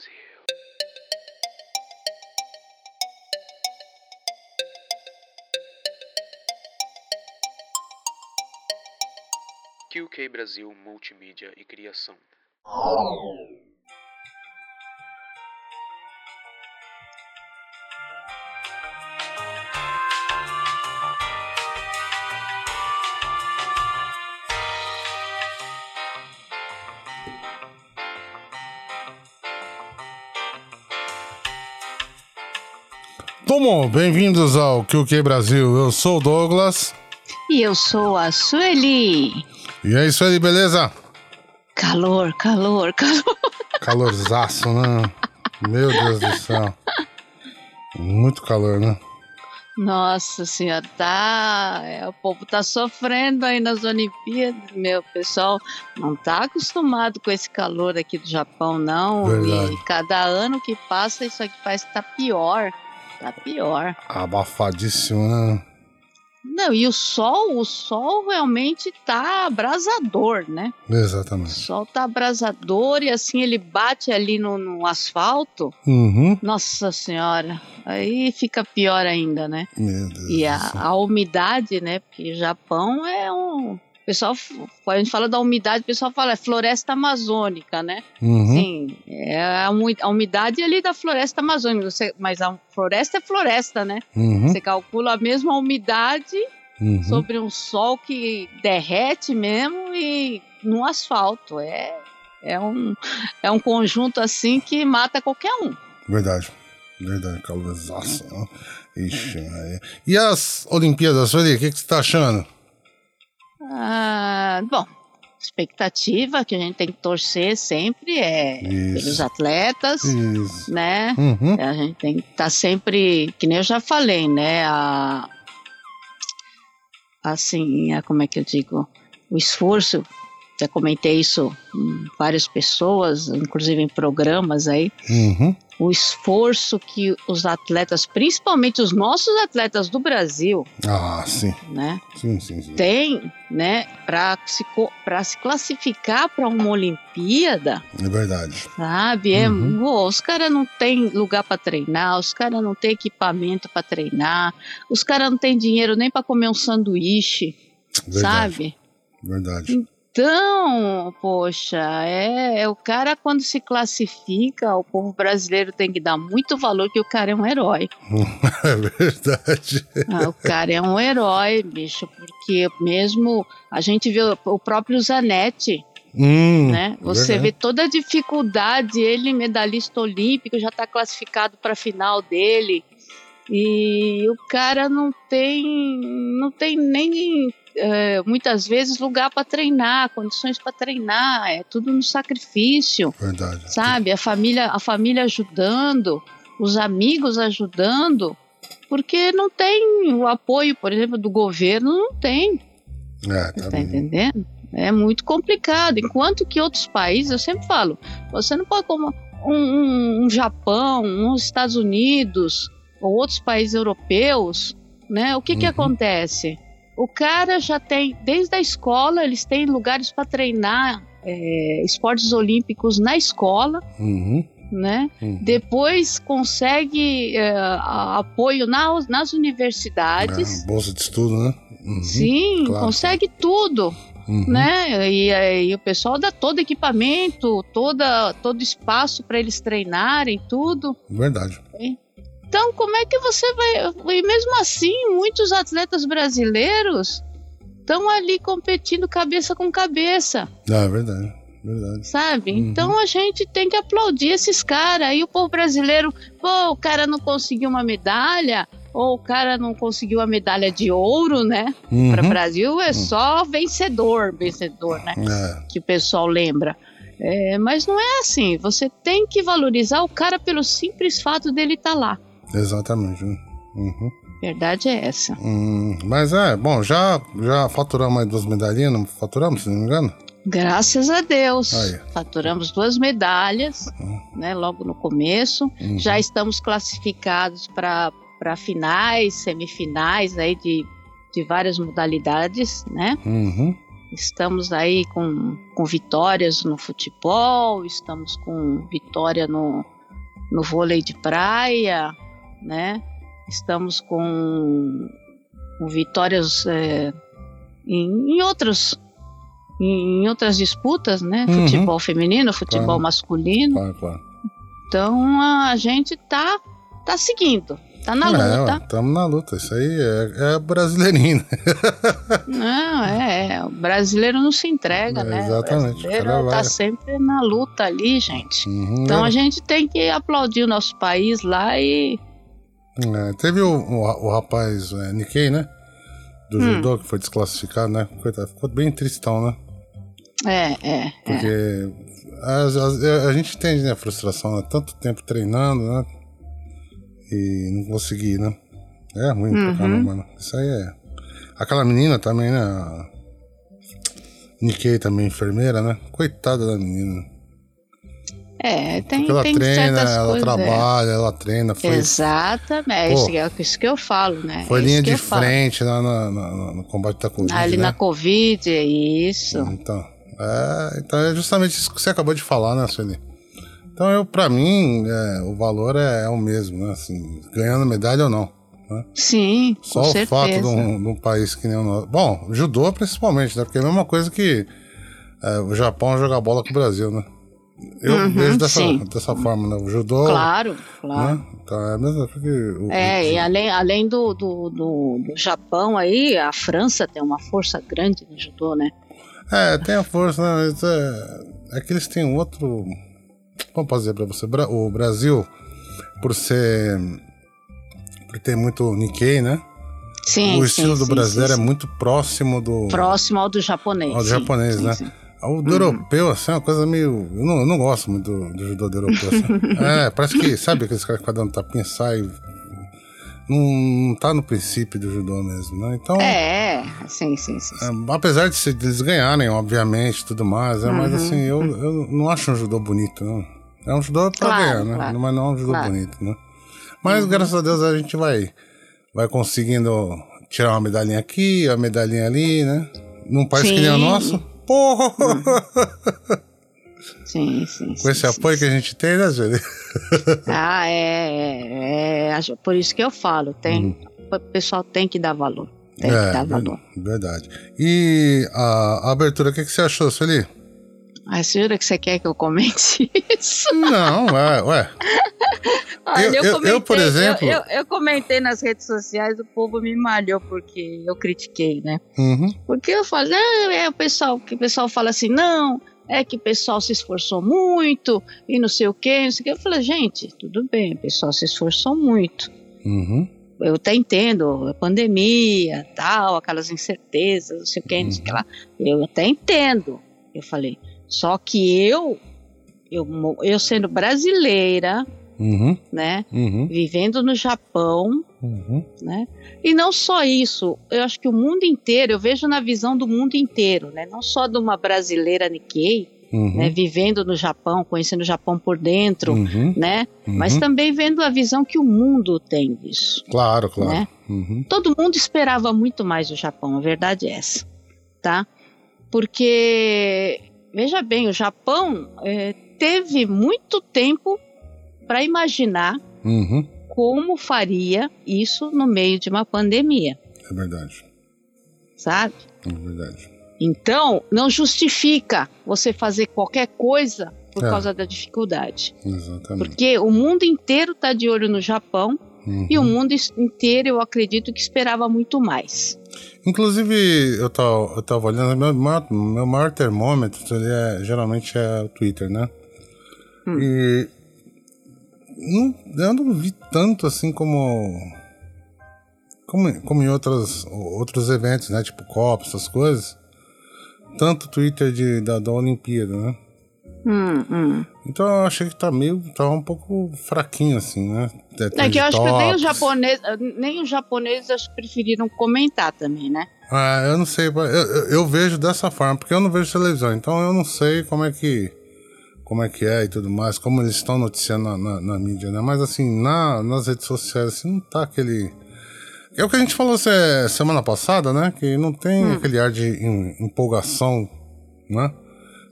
Brasil. QK Brasil Multimídia e Criação. Tomo, bem-vindos ao QQ Brasil. Eu sou o Douglas. E eu sou a Sueli. E é isso aí, beleza? Calor, calor, calor. Calorzaço, né? Meu Deus do céu. Muito calor, né? Nossa senhora, tá. é, o povo tá sofrendo aí nas Olimpíadas, meu. Pessoal não tá acostumado com esse calor aqui do Japão, não. Verdade. E cada ano que passa, isso aqui parece que tá pior. Tá pior. Abafadíssimo, né? Não, e o sol, o sol realmente tá abrasador, né? O Exatamente. sol tá abrasador e assim ele bate ali no, no asfalto. Uhum. Nossa senhora, aí fica pior ainda, né? Meu Deus. E a, a umidade, né? Porque Japão é um. O pessoal, quando a gente fala da umidade, o pessoal fala é floresta amazônica, né? Uhum. Sim, é a, umi- a umidade ali da floresta amazônica, você- mas a floresta é floresta, né? Uhum. Você calcula a mesma umidade Uhum. sobre um sol que derrete mesmo e no asfalto. É, é, um, é um conjunto assim que mata qualquer um. Verdade. Verdade, calorzaço. né? Ixi. E as Olimpíadas, Sueli, o que, que você tá achando? Ah, bom, expectativa que a gente tem que torcer sempre é pelos Isso. atletas, Isso. né? Uhum. A gente tem que estar sempre, que nem eu já falei, né? A, assim, a, como é que eu digo? O esforço, já comentei isso com várias pessoas, inclusive em programas aí, Uhum. o esforço que os atletas, principalmente os nossos atletas do Brasil, Ah, sim. né? Sim, sim, sim. tem, né, para se, pra se classificar para uma Olimpíada, É verdade. sabe? É, Uhum. pô, os caras não têm lugar para treinar, os caras não têm equipamento para treinar, os caras não têm dinheiro nem para comer um sanduíche, Verdade. sabe? Verdade. Então, poxa, é, é o cara quando se classifica, o povo brasileiro tem que dar muito valor que o cara é um herói. É verdade. Ah, o cara é um herói, bicho, porque mesmo a gente vê o- próprio Zanetti, Hum, né? Você verdade. vê toda a dificuldade, ele medalhista olímpico, já está classificado para a final dele. E o cara não tem, não tem nem eh, muitas vezes lugar para treinar, condições para treinar, é tudo no sacrifício, Verdade. sabe? A família, a família ajudando, os amigos ajudando, porque não tem o apoio, por exemplo, do governo, não tem. É, Tá tá entendendo? É muito complicado. Enquanto que outros países, eu sempre falo, você não pode como um, um- um Japão, uns Estados Unidos ou outros países europeus, né? O que que Uhum. acontece? O cara já tem, desde a escola, eles têm lugares para treinar é, esportes olímpicos na escola, Uhum. né? uhum. Depois consegue é, apoio na- nas universidades. É, bolsa de estudo, né? Uhum. Sim, claro. consegue tudo Uhum. né? E, aí o pessoal dá todo equipamento, toda, todo espaço para eles treinarem, tudo. Verdade. Então, como é que você vai. E mesmo assim, muitos atletas brasileiros estão ali competindo cabeça com cabeça, Ah, é verdade. Verdade. sabe? Uhum. Então a gente tem que aplaudir esses caras. Aí o povo brasileiro, pô, o cara não conseguiu uma medalha, ou o cara não conseguiu a medalha de ouro, né? Uhum. Para o Brasil é só vencedor, vencedor, né? É, que o pessoal lembra. É, mas não é assim. Você tem que valorizar o cara pelo simples fato dele estar lá. Exatamente. né? Uhum. Verdade é essa. Hum, mas é, bom, já, já faturamos aí duas medalhinhas, não faturamos, se não me engano? Graças a Deus. Aí. Faturamos duas medalhas, né, logo no começo. Uhum. Já estamos classificados para finais, semifinais aí de, de várias modalidades, né? Uhum. Estamos aí com, com vitórias no futebol, estamos com vitória no, no vôlei de praia, né? Estamos com, com vitórias é, em, em outros em outras disputas, né? Uhum. Futebol feminino, futebol Claro. masculino. Claro, claro. Então a gente tá tá seguindo, tá na luta. Estamos na luta. Isso aí é, é brasileirinho. né? Não, é, é, o brasileiro não se entrega, É, né? exatamente, O brasileiro tá sempre na luta ali, gente. Uhum, Então é. a gente tem que aplaudir o nosso país lá e É, teve o, o, o rapaz é, Nikkei, né? Do Hum. judô, que foi desclassificado, né? Coitado, ficou bem tristão, né? é, é, é. Porque as- as- a, gente entende né, a frustração, né? Tanto tempo treinando, né? E não conseguir, né? É ruim pra Uhum. caramba, mano. Isso aí é. Aquela menina também, né? A Nikkei também, enfermeira, né? Coitada da menina. É, tem, Porque ela tem treina, ela coisas. é. trabalha, ela treina. Foi, Exatamente, Pô. é isso que eu falo, né? foi É linha de frente lá na- no combate da Covid. Ali né? na Covid, é isso. Então, é, então é justamente isso que você acabou de falar, né, Sueli? Então, eu, pra mim, é, o valor é, é o mesmo, né? Assim, ganhando medalha ou não. né? Sim, Só com o certeza. fato de um, de um país que nem o nosso. Bom, judô principalmente, né? Porque é a mesma coisa que é, o Japão jogar bola com o Brasil, né? Eu Uhum, vejo dessa, sim. dessa forma, né? O judô. Claro, claro. Né? Então é a mesma coisa que. O, É, o- e além, além do, do, do, do Japão aí, a França tem uma força grande no judô, né? É, tem a força, né? Mas é, é que eles têm outro. Como posso dizer pra você? O Brasil, por ser. Por ter muito Nikkei, né? Sim, o estilo sim, do sim, brasileiro é muito próximo do. próximo ao do japonês. Ao do japonês, né? Sim. O do europeu, assim, é uma coisa meio. Eu não, eu não gosto muito do, do judô do europeu. assim. é, parece que, sabe aqueles caras que vai dando tapinha, sai. Não, não tá no princípio do judô mesmo, né? Então. É, sim, sim, sim. sim. É, apesar de, se- de eles ganharem, obviamente, tudo mais, é, mas Uhum. assim, eu, eu não acho um judô bonito, não. É um judô pra Claro, ganhar, né? claro. Mas não é um judô Claro. Uhum. bonito, né? Mas graças a Deus a gente vai, vai conseguindo tirar uma medalhinha aqui, uma medalhinha ali, né? Num país que nem o Sim. nosso. Porra! Sim, sim, Com esse apoio que a gente tem, né, Júlio? Ah, é, é, é, Por isso que eu falo, tem, o pessoal tem que dar valor. Tem que dar valor. ver- verdade. E a, a abertura, o que, que você achou, Sueli? Ah, jura que você quer que eu comente isso? Não, é, ué. Olha, Eu- eu- eu, por exemplo- Eu, comentei nas redes sociais, o povo me malhou porque eu critiquei, né? Uhum. Porque eu falo, ah, é o pessoal, que o pessoal fala assim, não, é que o pessoal se esforçou muito e não sei o quê, não sei o quê. Eu falei, gente, tudo bem, o pessoal se esforçou muito. Uhum. Eu até entendo, a pandemia, tal, aquelas incertezas, não sei o que, não sei o que lá. Eu até entendo. Eu falei, só que eu, eu, eu sendo brasileira, Uhum. né, Uhum. vivendo no Japão, Uhum. né, e não só isso, eu acho que o mundo inteiro, eu vejo na visão do mundo inteiro, né, não só de uma brasileira Nikkei, Uhum. né, vivendo no Japão, conhecendo o Japão por dentro, Uhum. né, Uhum. mas também vendo a visão que o mundo tem disso. Claro, claro. né? Uhum. todo mundo esperava muito mais do Japão, a verdade é essa, tá? Porque, veja bem, o Japão eh, teve muito tempo para imaginar Uhum. como faria isso no meio de uma pandemia, É verdade. sabe? É verdade. Então, não justifica você fazer qualquer coisa por É. causa da dificuldade. Exatamente. Porque o mundo inteiro está de olho no Japão Uhum. e o mundo is- inteiro, eu acredito que esperava muito mais. Inclusive, eu tava, eu tava olhando, meu, maior- meu maior termômetro é, geralmente é o Twitter, né? Hum. E não, eu não vi tanto assim como. Como, como em outras, outros eventos, né? Tipo Copa, essas coisas. Tanto Twitter de, da, da Olimpíada, né? Hum, hum. Então eu achei que tá meio. tava um pouco fraquinho, assim, né? É que eu acho que nem os Tops. japoneses, nem os japoneses acho que preferiram comentar também, né? Ah, eu não sei. Eu, eu, eu vejo dessa forma, porque eu não vejo televisão, então eu não sei como é que. Como é que é e tudo mais, como eles estão noticiando na, na, na mídia, né? Mas assim, na, nas redes sociais, assim, não tá aquele. É o que a gente falou se- semana passada, né? Que não tem Hum. aquele ar de em- empolgação, né?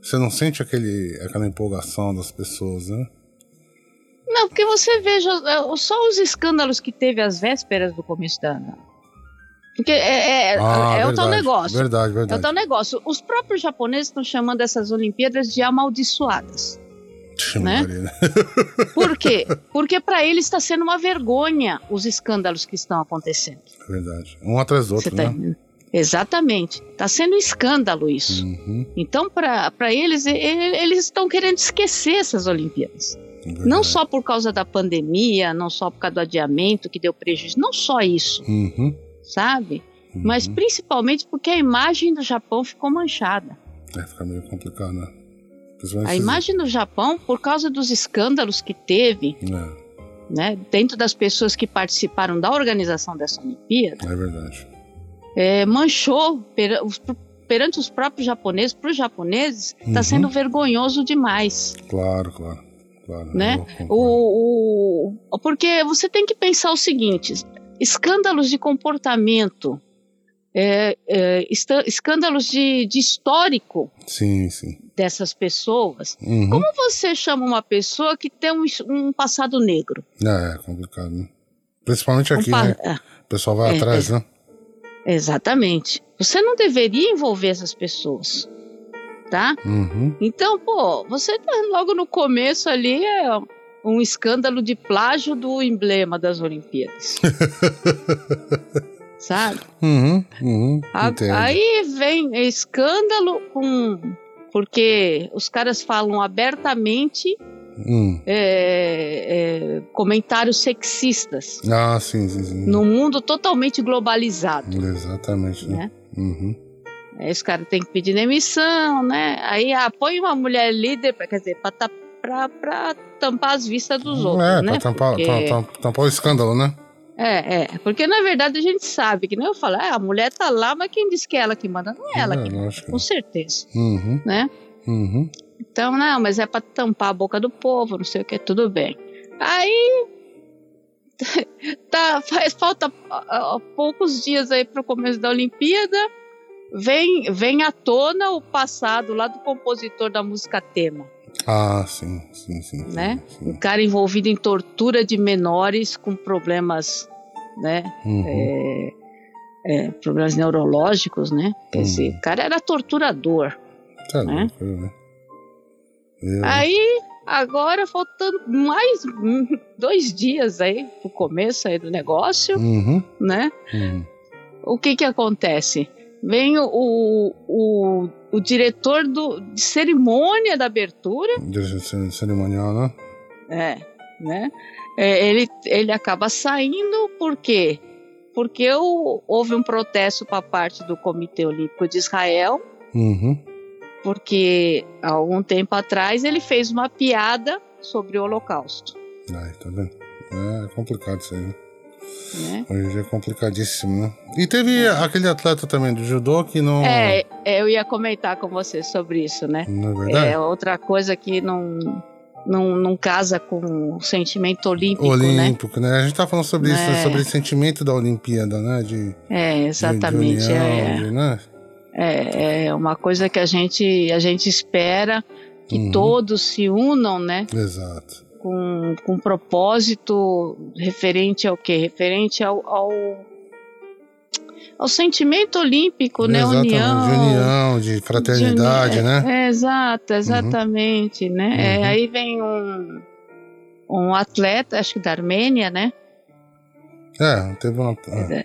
Você não sente aquele, aquela empolgação das pessoas, né? Não, porque você veja é, só os escândalos que teve às vésperas do começo da ano. Porque é, é, Ah, é o tal verdade, negócio. Verdade, É o verdade. tal negócio. Os próprios japoneses estão chamando essas Olimpíadas de amaldiçoadas. Né? Por quê? Porque para eles está sendo uma vergonha os escândalos que estão acontecendo. É verdade. Um atrás do outro, Você tá né? entendendo? Exatamente. Está sendo um escândalo isso. Uhum, Então, para eles, eles estão querendo esquecer essas Olimpíadas. verdade. Não só por causa da pandemia, não só por causa do adiamento que deu prejuízo, não só isso, Uhum, sabe? uhum. Mas principalmente porque a imagem do Japão ficou manchada. É, fica meio complicado, né? A imagem do Japão, por causa dos escândalos que teve, É, né, dentro das pessoas que participaram da organização dessa Olimpíada, é verdade. É, manchou pera- os- perante os próprios japoneses, para os japoneses, está Uhum. sendo vergonhoso demais. Claro, claro. claro Né? O, o- porque você tem que pensar o seguinte: escândalos de comportamento, é, é, escândalos de, de histórico Sim, sim. dessas pessoas. Uhum. Como você chama uma pessoa que tem um, um passado negro? É, é complicado, né? Principalmente Um aqui, pa- né? é, O pessoal vai É, atrás, né? Exatamente. Você não deveria envolver essas pessoas, tá? Uhum. Então, pô, você tá logo no começo ali é um escândalo de plágio do emblema das Olimpíadas. Sabe? Uhum, uhum. A-. Aí vem escândalo com. Porque os caras falam abertamente Hum. é, é, comentários sexistas Ah, sim, sim, sim. num mundo totalmente globalizado. Exatamente, né? Né? Uhum. Aí os caras têm que pedir demissão, né? Aí ah, põe uma mulher líder, pra, quer dizer, pra, pra, pra tampar as vistas dos outros, é, né? pra tampar, Porque- tam- tam- tampar o escândalo, né? É, é, porque na verdade a gente sabe, que nem eu falo, ah, a mulher tá lá, mas quem disse que é ela que manda? Não é ela É, que manda, com certeza, Uhum, né? uhum. Então, não, mas é pra tampar a boca do povo, não sei o que, tudo bem. Aí. tá, faz falta ah, poucos dias aí pro começo da Olimpíada. Vem, vem à tona o passado lá do compositor da música tema, Ah, sim, sim, sim. sim, né? sim. Um cara envolvido em tortura de menores com problemas, né? Uhum. é, é, problemas neurológicos, né? Quer Hum. dizer, o cara era torturador. Tá né? louco, né? Eu, Aí, agora, faltando mais dois dias aí pro começo aí do negócio, Uhum, né? uhum. O que que acontece? Vem o, o, o, diretor do, de cerimônia da abertura, Direção cerimonial, né? é, né? É, ele, ele acaba saindo por quê? Porque o- houve um protesto para parte do Comitê Olímpico de Israel, Uhum. Porque há algum tempo atrás ele fez uma piada sobre o Holocausto. Ai, tá vendo? É complicado isso aí, né? Né? Hoje em dia é complicadíssimo, né? E teve aquele atleta também do judô que não. É, é, eu ia comentar com você sobre isso, né? Não é verdade? É outra coisa que não, não, não casa com o sentimento olímpico, né? Olímpico, né? A gente tá falando sobre isso, É. sobre o sentimento da Olimpíada, né? De, É, de- exatamente. De, união, é, de, né? É, é uma coisa que a gente, a gente espera que Uhum. todos se unam, né? Exato. Com, com um propósito referente ao quê? Referente ao, ao, ao sentimento olímpico, né? Exatamente. União. De união, de fraternidade, de né? É, exato, exatamente, né? É, Uhum. aí vem um, um atleta, acho que da Armênia, né? É, teve uma. É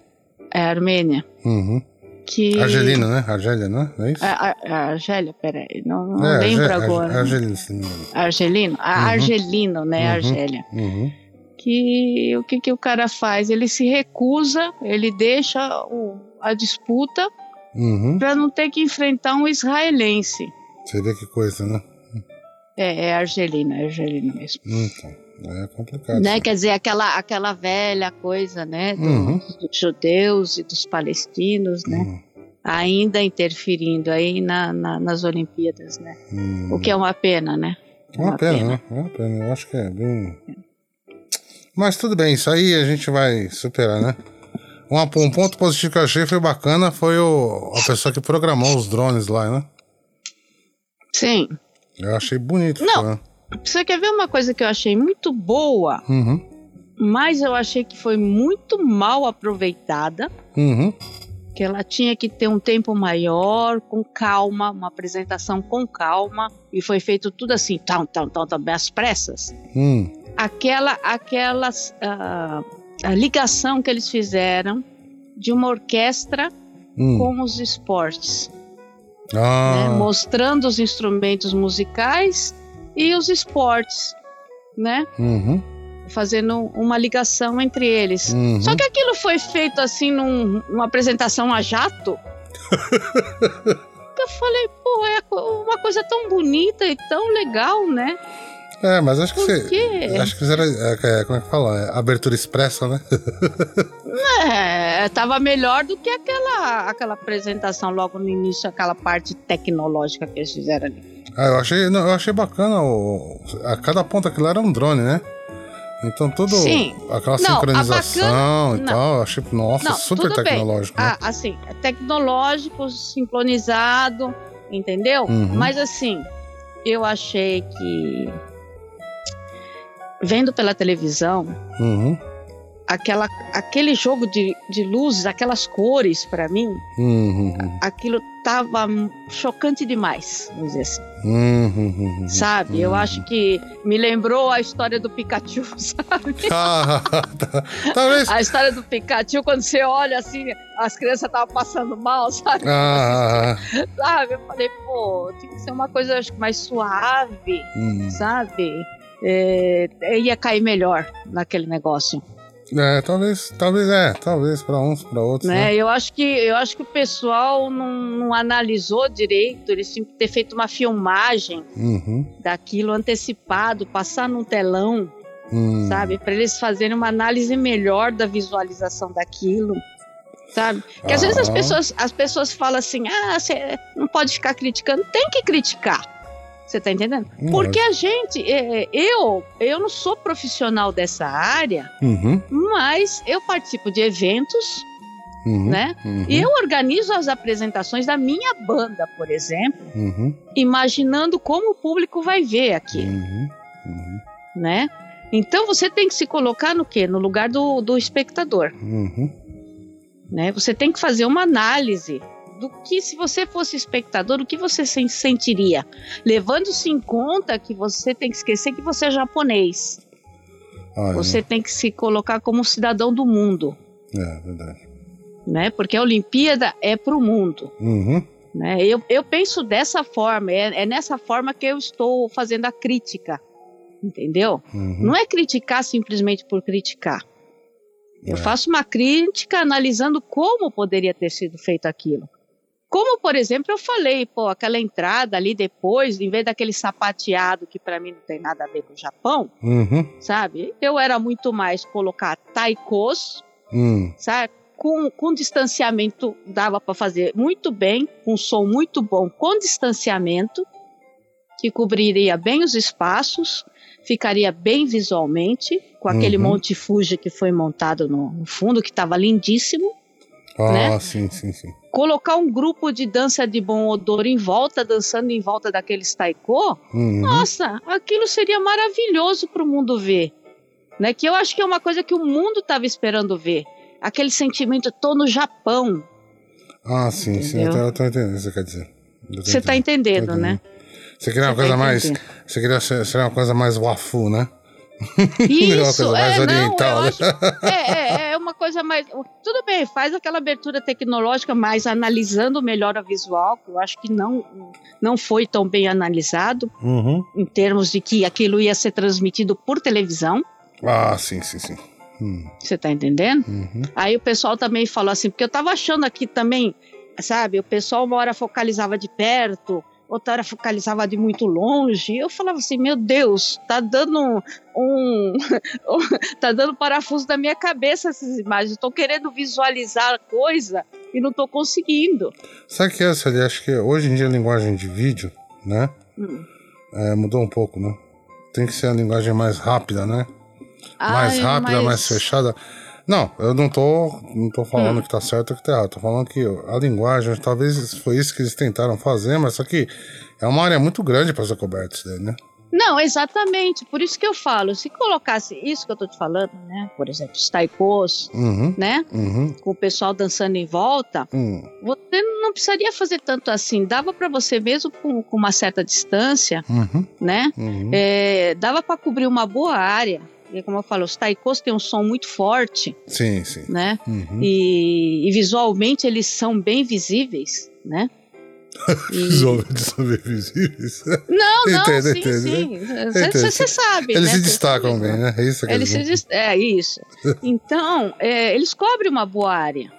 a Armênia. Uhum. Que... Argelino, né? Argélia, né? É isso? A, a, a Argélia, peraí, não, não é, lembro Arge- agora. Arge- Argelino, se não me engano. Argelino? A Uhum. Argelino, né? Uhum. Argélia. Uhum. Que o que, que o cara faz? Ele se recusa, ele deixa o, a disputa Uhum. para não ter que enfrentar um israelense. Você vê que coisa, né? É, é Argelino, é Argelino mesmo. Então, é complicado. né? Quer dizer, aquela, aquela velha coisa, né? do- Uhum. Dos judeus e dos palestinos, né? Uhum. Ainda interferindo aí na, na- nas Olimpíadas, né? Uhum. O que é uma pena, né? É uma pena, né? É uma pena. Eu acho que é bem. Mas tudo bem, isso aí a gente vai superar, né? Um, um ponto positivo que eu achei foi bacana foi o, a pessoa que programou os drones lá, né? Sim. Eu achei bonito. Não. Né? Você quer ver uma coisa que eu achei muito boa, Uhum. mas eu achei que foi muito mal aproveitada? Uhum. Que ela tinha que ter um tempo maior, com calma, uma apresentação com calma, e foi feito tudo assim, tão, tão, tão, tão, bem às pressas. Hum. Aquela, aquelas, ah, a ligação que eles fizeram de uma orquestra Hum. com os esportes. né, Ah. mostrando os instrumentos musicais e os esportes, né? Uhum. Fazendo uma ligação entre eles. Uhum. Só que aquilo foi feito assim num- numa apresentação a jato. eu falei, pô, é uma coisa tão bonita e tão legal, né? É, mas acho que Por você. quê? Acho que fizeram. é, é, como é que fala? É, abertura expressa, né? É, tava melhor do que aquela, aquela apresentação logo no início, aquela parte tecnológica que eles fizeram ali. Ah, eu achei, não, eu achei bacana. O, a cada ponta aquilo era um drone, né? Então tudo. Sim. Aquela Não, sincronização bacana- e não. tal. eu Achei, nossa, Não, super tecnológico. né? Ah, assim, é tecnológico, sincronizado, entendeu? Uhum. Mas assim, eu achei que vendo pela televisão, Uhum. aquela, aquele jogo de, de luzes, aquelas cores pra mim, uhum, aquilo tava chocante demais, vamos dizer assim, uhum, uhum. sabe? Eu acho que me lembrou a história do Pikachu, sabe? Ah, tá. Talvez. A história do Pikachu, quando você olha assim, as crianças estavam passando mal, sabe? Ah, sabe? Eu falei, pô, tem que ser uma coisa acho mais suave, hum. sabe? É, ia cair melhor naquele negócio, É, talvez, talvez, é, talvez para uns, para outros, né? né? Eu acho que eu acho que o pessoal não, não analisou direito, eles tinham que ter feito uma filmagem Uhum. daquilo antecipado, passar num telão, Hum. sabe? Para eles fazerem uma análise melhor da visualização daquilo. Sabe? Porque às vezes as Ah. pessoas, as pessoas falam assim: ah, você não pode ficar criticando. Tem que criticar. Você tá entendendo? Hum, Porque a gente, é, eu, eu não sou profissional dessa área, Uhum. mas eu participo de eventos, Uhum. né? Uhum. E eu organizo as apresentações da minha banda, por exemplo, Uhum. imaginando como o público vai ver aqui, Uhum. Uhum. né? Então você tem que se colocar no quê? No lugar do, do espectador, né? Você tem que fazer uma análise do que, se você fosse espectador, o que você se sentiria, levando-se em conta que você tem que esquecer que você é japonês. Olha, Você tem que se colocar como cidadão do mundo, É, verdade. né? Porque a Olimpíada é para o mundo, Uhum. né? Eu, eu penso dessa forma, é, é nessa forma que eu estou fazendo a crítica, entendeu? Uhum. Não é criticar simplesmente por criticar. Eu É. faço uma crítica analisando como poderia ter sido feito aquilo. Como, por exemplo, eu falei, pô, aquela entrada ali depois, em vez daquele sapateado que para mim não tem nada a ver com o Japão, Uhum. sabe? Eu era muito mais colocar taikos, Hum. sabe? Com, com distanciamento dava para fazer muito bem, com som muito bom, com distanciamento, que cobriria bem os espaços, ficaria bem visualmente, com aquele Uhum. Monte Fuji que foi montado no fundo, que estava lindíssimo. Ah, Né? sim, sim, sim. Colocar um grupo de dança de bom odor em volta, dançando em volta daqueles taiko, Uhum. nossa, aquilo seria maravilhoso para o mundo ver. Né? Que eu acho que é uma coisa que o mundo estava esperando ver. Aquele sentimento, tô no Japão. Ah, sim, sim. Eu Entendeu? tô, eu tô entendendo o que você quer dizer. Você tá entendendo, né? Você queria uma Você tá coisa mais. Você queria ser uma coisa mais wafu, né? uma Isso, é, oriental, não, né? acho, é, é, é uma coisa mais. Tudo bem, faz aquela abertura tecnológica, mas analisando melhor a visual, que eu acho que não, não foi tão bem analisado, Uhum. em termos de que aquilo ia ser transmitido por televisão. Ah, sim, sim, sim. Hum, Você tá entendendo? uhum. Aí o pessoal também falou assim, porque eu tava achando aqui também, sabe, o pessoal uma hora focalizava de perto, outra hora focalizava de muito longe. Eu falava assim, meu Deus, tá dando um, um- tá dando parafuso na minha cabeça essas imagens. Estou querendo visualizar a coisa e não tô conseguindo. Sabe o que é essa? Acho que hoje em dia a linguagem de vídeo, né? Hum. É, mudou um pouco, né? Tem que ser a linguagem mais rápida, né? mais Ai, rápida, mas- mais fechada. Não, eu não tô, não tô falando que tá certo ou que tá errado. Tô falando que a linguagem, talvez foi isso que eles tentaram fazer, mas só que é uma área muito grande para ser coberto isso daí, né? Não, exatamente. Por isso que eu falo, se colocasse isso que eu tô te falando, né? Por exemplo, os taikos, Uhum, né? uhum, Com o pessoal dançando em volta, hum, você não precisaria fazer tanto assim. Dava para você mesmo com, com uma certa distância, uhum, né? uhum. É, dava para cobrir uma boa área. Como eu falo, os taikos têm um som muito forte, Sim, sim. né? Uhum. E, e visualmente eles são bem visíveis, né? E- homens são bem visíveis. Não, não, Entendo, sim, entendo, sim. Você sabe, Eles né? se destacam bem, né? É isso que eu Eles se dis- É isso. Então, é, eles cobrem uma boa área.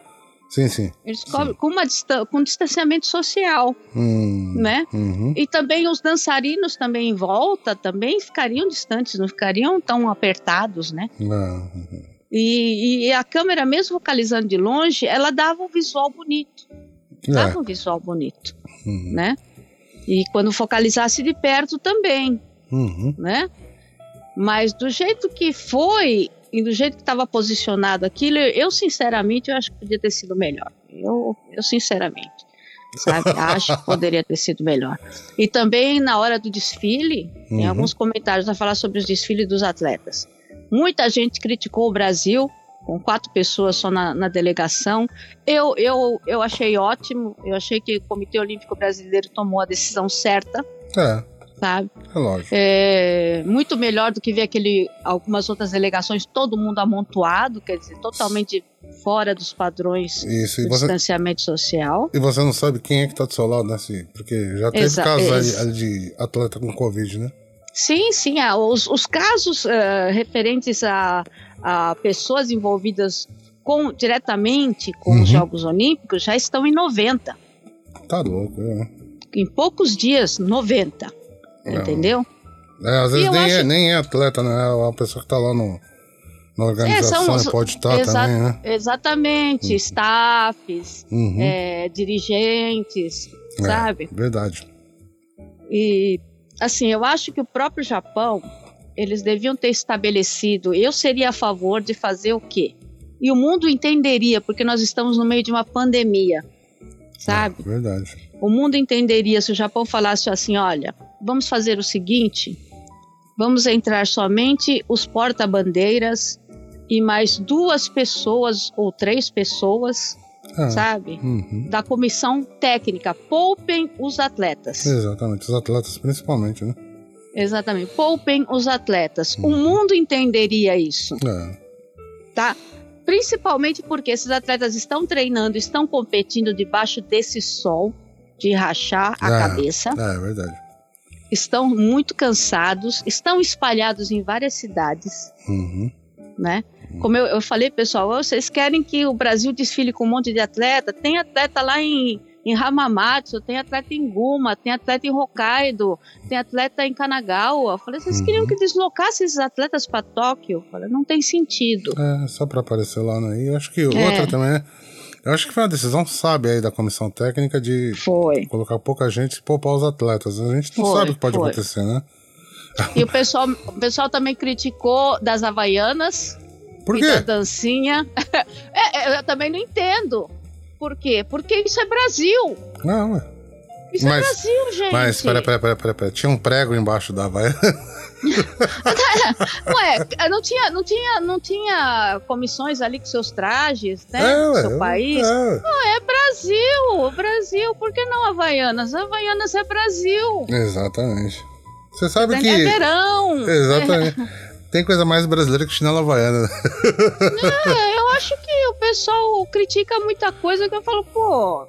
Sim, sim. Eles cobrem com, uma com distanciamento social, Hum, né? Uhum. E também os dançarinos também em volta também ficariam distantes, não ficariam tão apertados, né? Não, uhum. E, e a câmera, mesmo focalizando de longe, ela dava um visual bonito. É. Dava um visual bonito, Uhum. né? E quando focalizasse de perto também, Uhum. né? Mas do jeito que foi e do jeito que estava posicionado aquilo, eu sinceramente eu acho que podia ter sido melhor. Eu, eu sinceramente, sabe, acho que poderia ter sido melhor. E também na hora do desfile, tem Uhum. alguns comentários a falar sobre os desfiles dos atletas. Muita gente criticou o Brasil com quatro pessoas só na, na delegação. Eu, eu, eu achei ótimo. Eu achei que o Comitê Olímpico Brasileiro tomou a decisão certa, É, sabe? é lógico. É, muito melhor do que ver aquele, algumas outras delegações, todo mundo amontoado, quer dizer, totalmente fora dos padrões Isso, do você, distanciamento social. e você não sabe quem é que tá do seu lado, né? Porque já teve Exa- casos ali, ali de atleta com Covid, né? Sim, sim, ah, os, os casos eh, referentes a, a pessoas envolvidas com, diretamente com Uhum. os Jogos Olímpicos já estão em 90. Tá louco, né? Em poucos dias, 90. Não. Entendeu? É, às vezes nem, é, acho- nem é atleta, né? É uma pessoa que tá lá no, na organização são os- e pode estar exa- também, né? Exatamente, staffs, Uhum. eh, dirigentes, É. sabe? Verdade. E assim, eu acho que o próprio Japão, eles deviam ter estabelecido, eu seria a favor de fazer o quê? E o mundo entenderia, porque nós estamos no meio de uma pandemia, sabe? É, verdade. O mundo entenderia se o Japão falasse assim, olha, vamos fazer o seguinte, vamos entrar somente os porta-bandeiras e mais duas pessoas ou três pessoas, É. sabe? Uhum. Da comissão técnica, poupem os atletas. Exatamente, os atletas principalmente, né? Exatamente. Poupem os atletas. O Uhum. mundo entenderia isso, É. tá? Principalmente porque esses atletas estão treinando, estão competindo debaixo desse sol de rachar a É. cabeça, É, é verdade. Estão muito cansados, estão espalhados em várias cidades, Uhum. né? Como eu, eu falei, pessoal, "Ô, vocês querem que o Brasil desfile com um monte de atleta? Tem atleta lá em, em Hamamatsu, tem atleta em Guma, tem atleta em Hokkaido, tem atleta em Kanagawa. Eu falei, vocês Uhum. queriam que deslocasse esses atletas para Tóquio? Eu falei, não tem sentido. É, só pra aparecer lá, né? E eu acho que É. outra também, né? Eu acho que foi uma decisão sábia aí da comissão técnica de Foi. colocar pouca gente e poupar os atletas. A gente não Foi, sabe o que pode foi. acontecer, né? E o pessoal, o pessoal também criticou das Havaianas Por e quê? da dancinha. É, é, eu também não entendo. Por quê? Porque isso é Brasil. Não, ué. Isso Mas- é Brasil, gente. Mas, pera, pera, pera, pera, pera. Tinha um prego embaixo da vaia. Ué, não tinha, não tinha, não tinha comissões ali com seus trajes, né? É, do seu país. é. É Brasil, Brasil. Por que não Havaianas? Havaianas é Brasil. Exatamente. Você sabe É que. verão. Exatamente. Tem coisa mais brasileira que chinelo havaiana. É, eu acho que o pessoal critica muita coisa que eu falo, pô,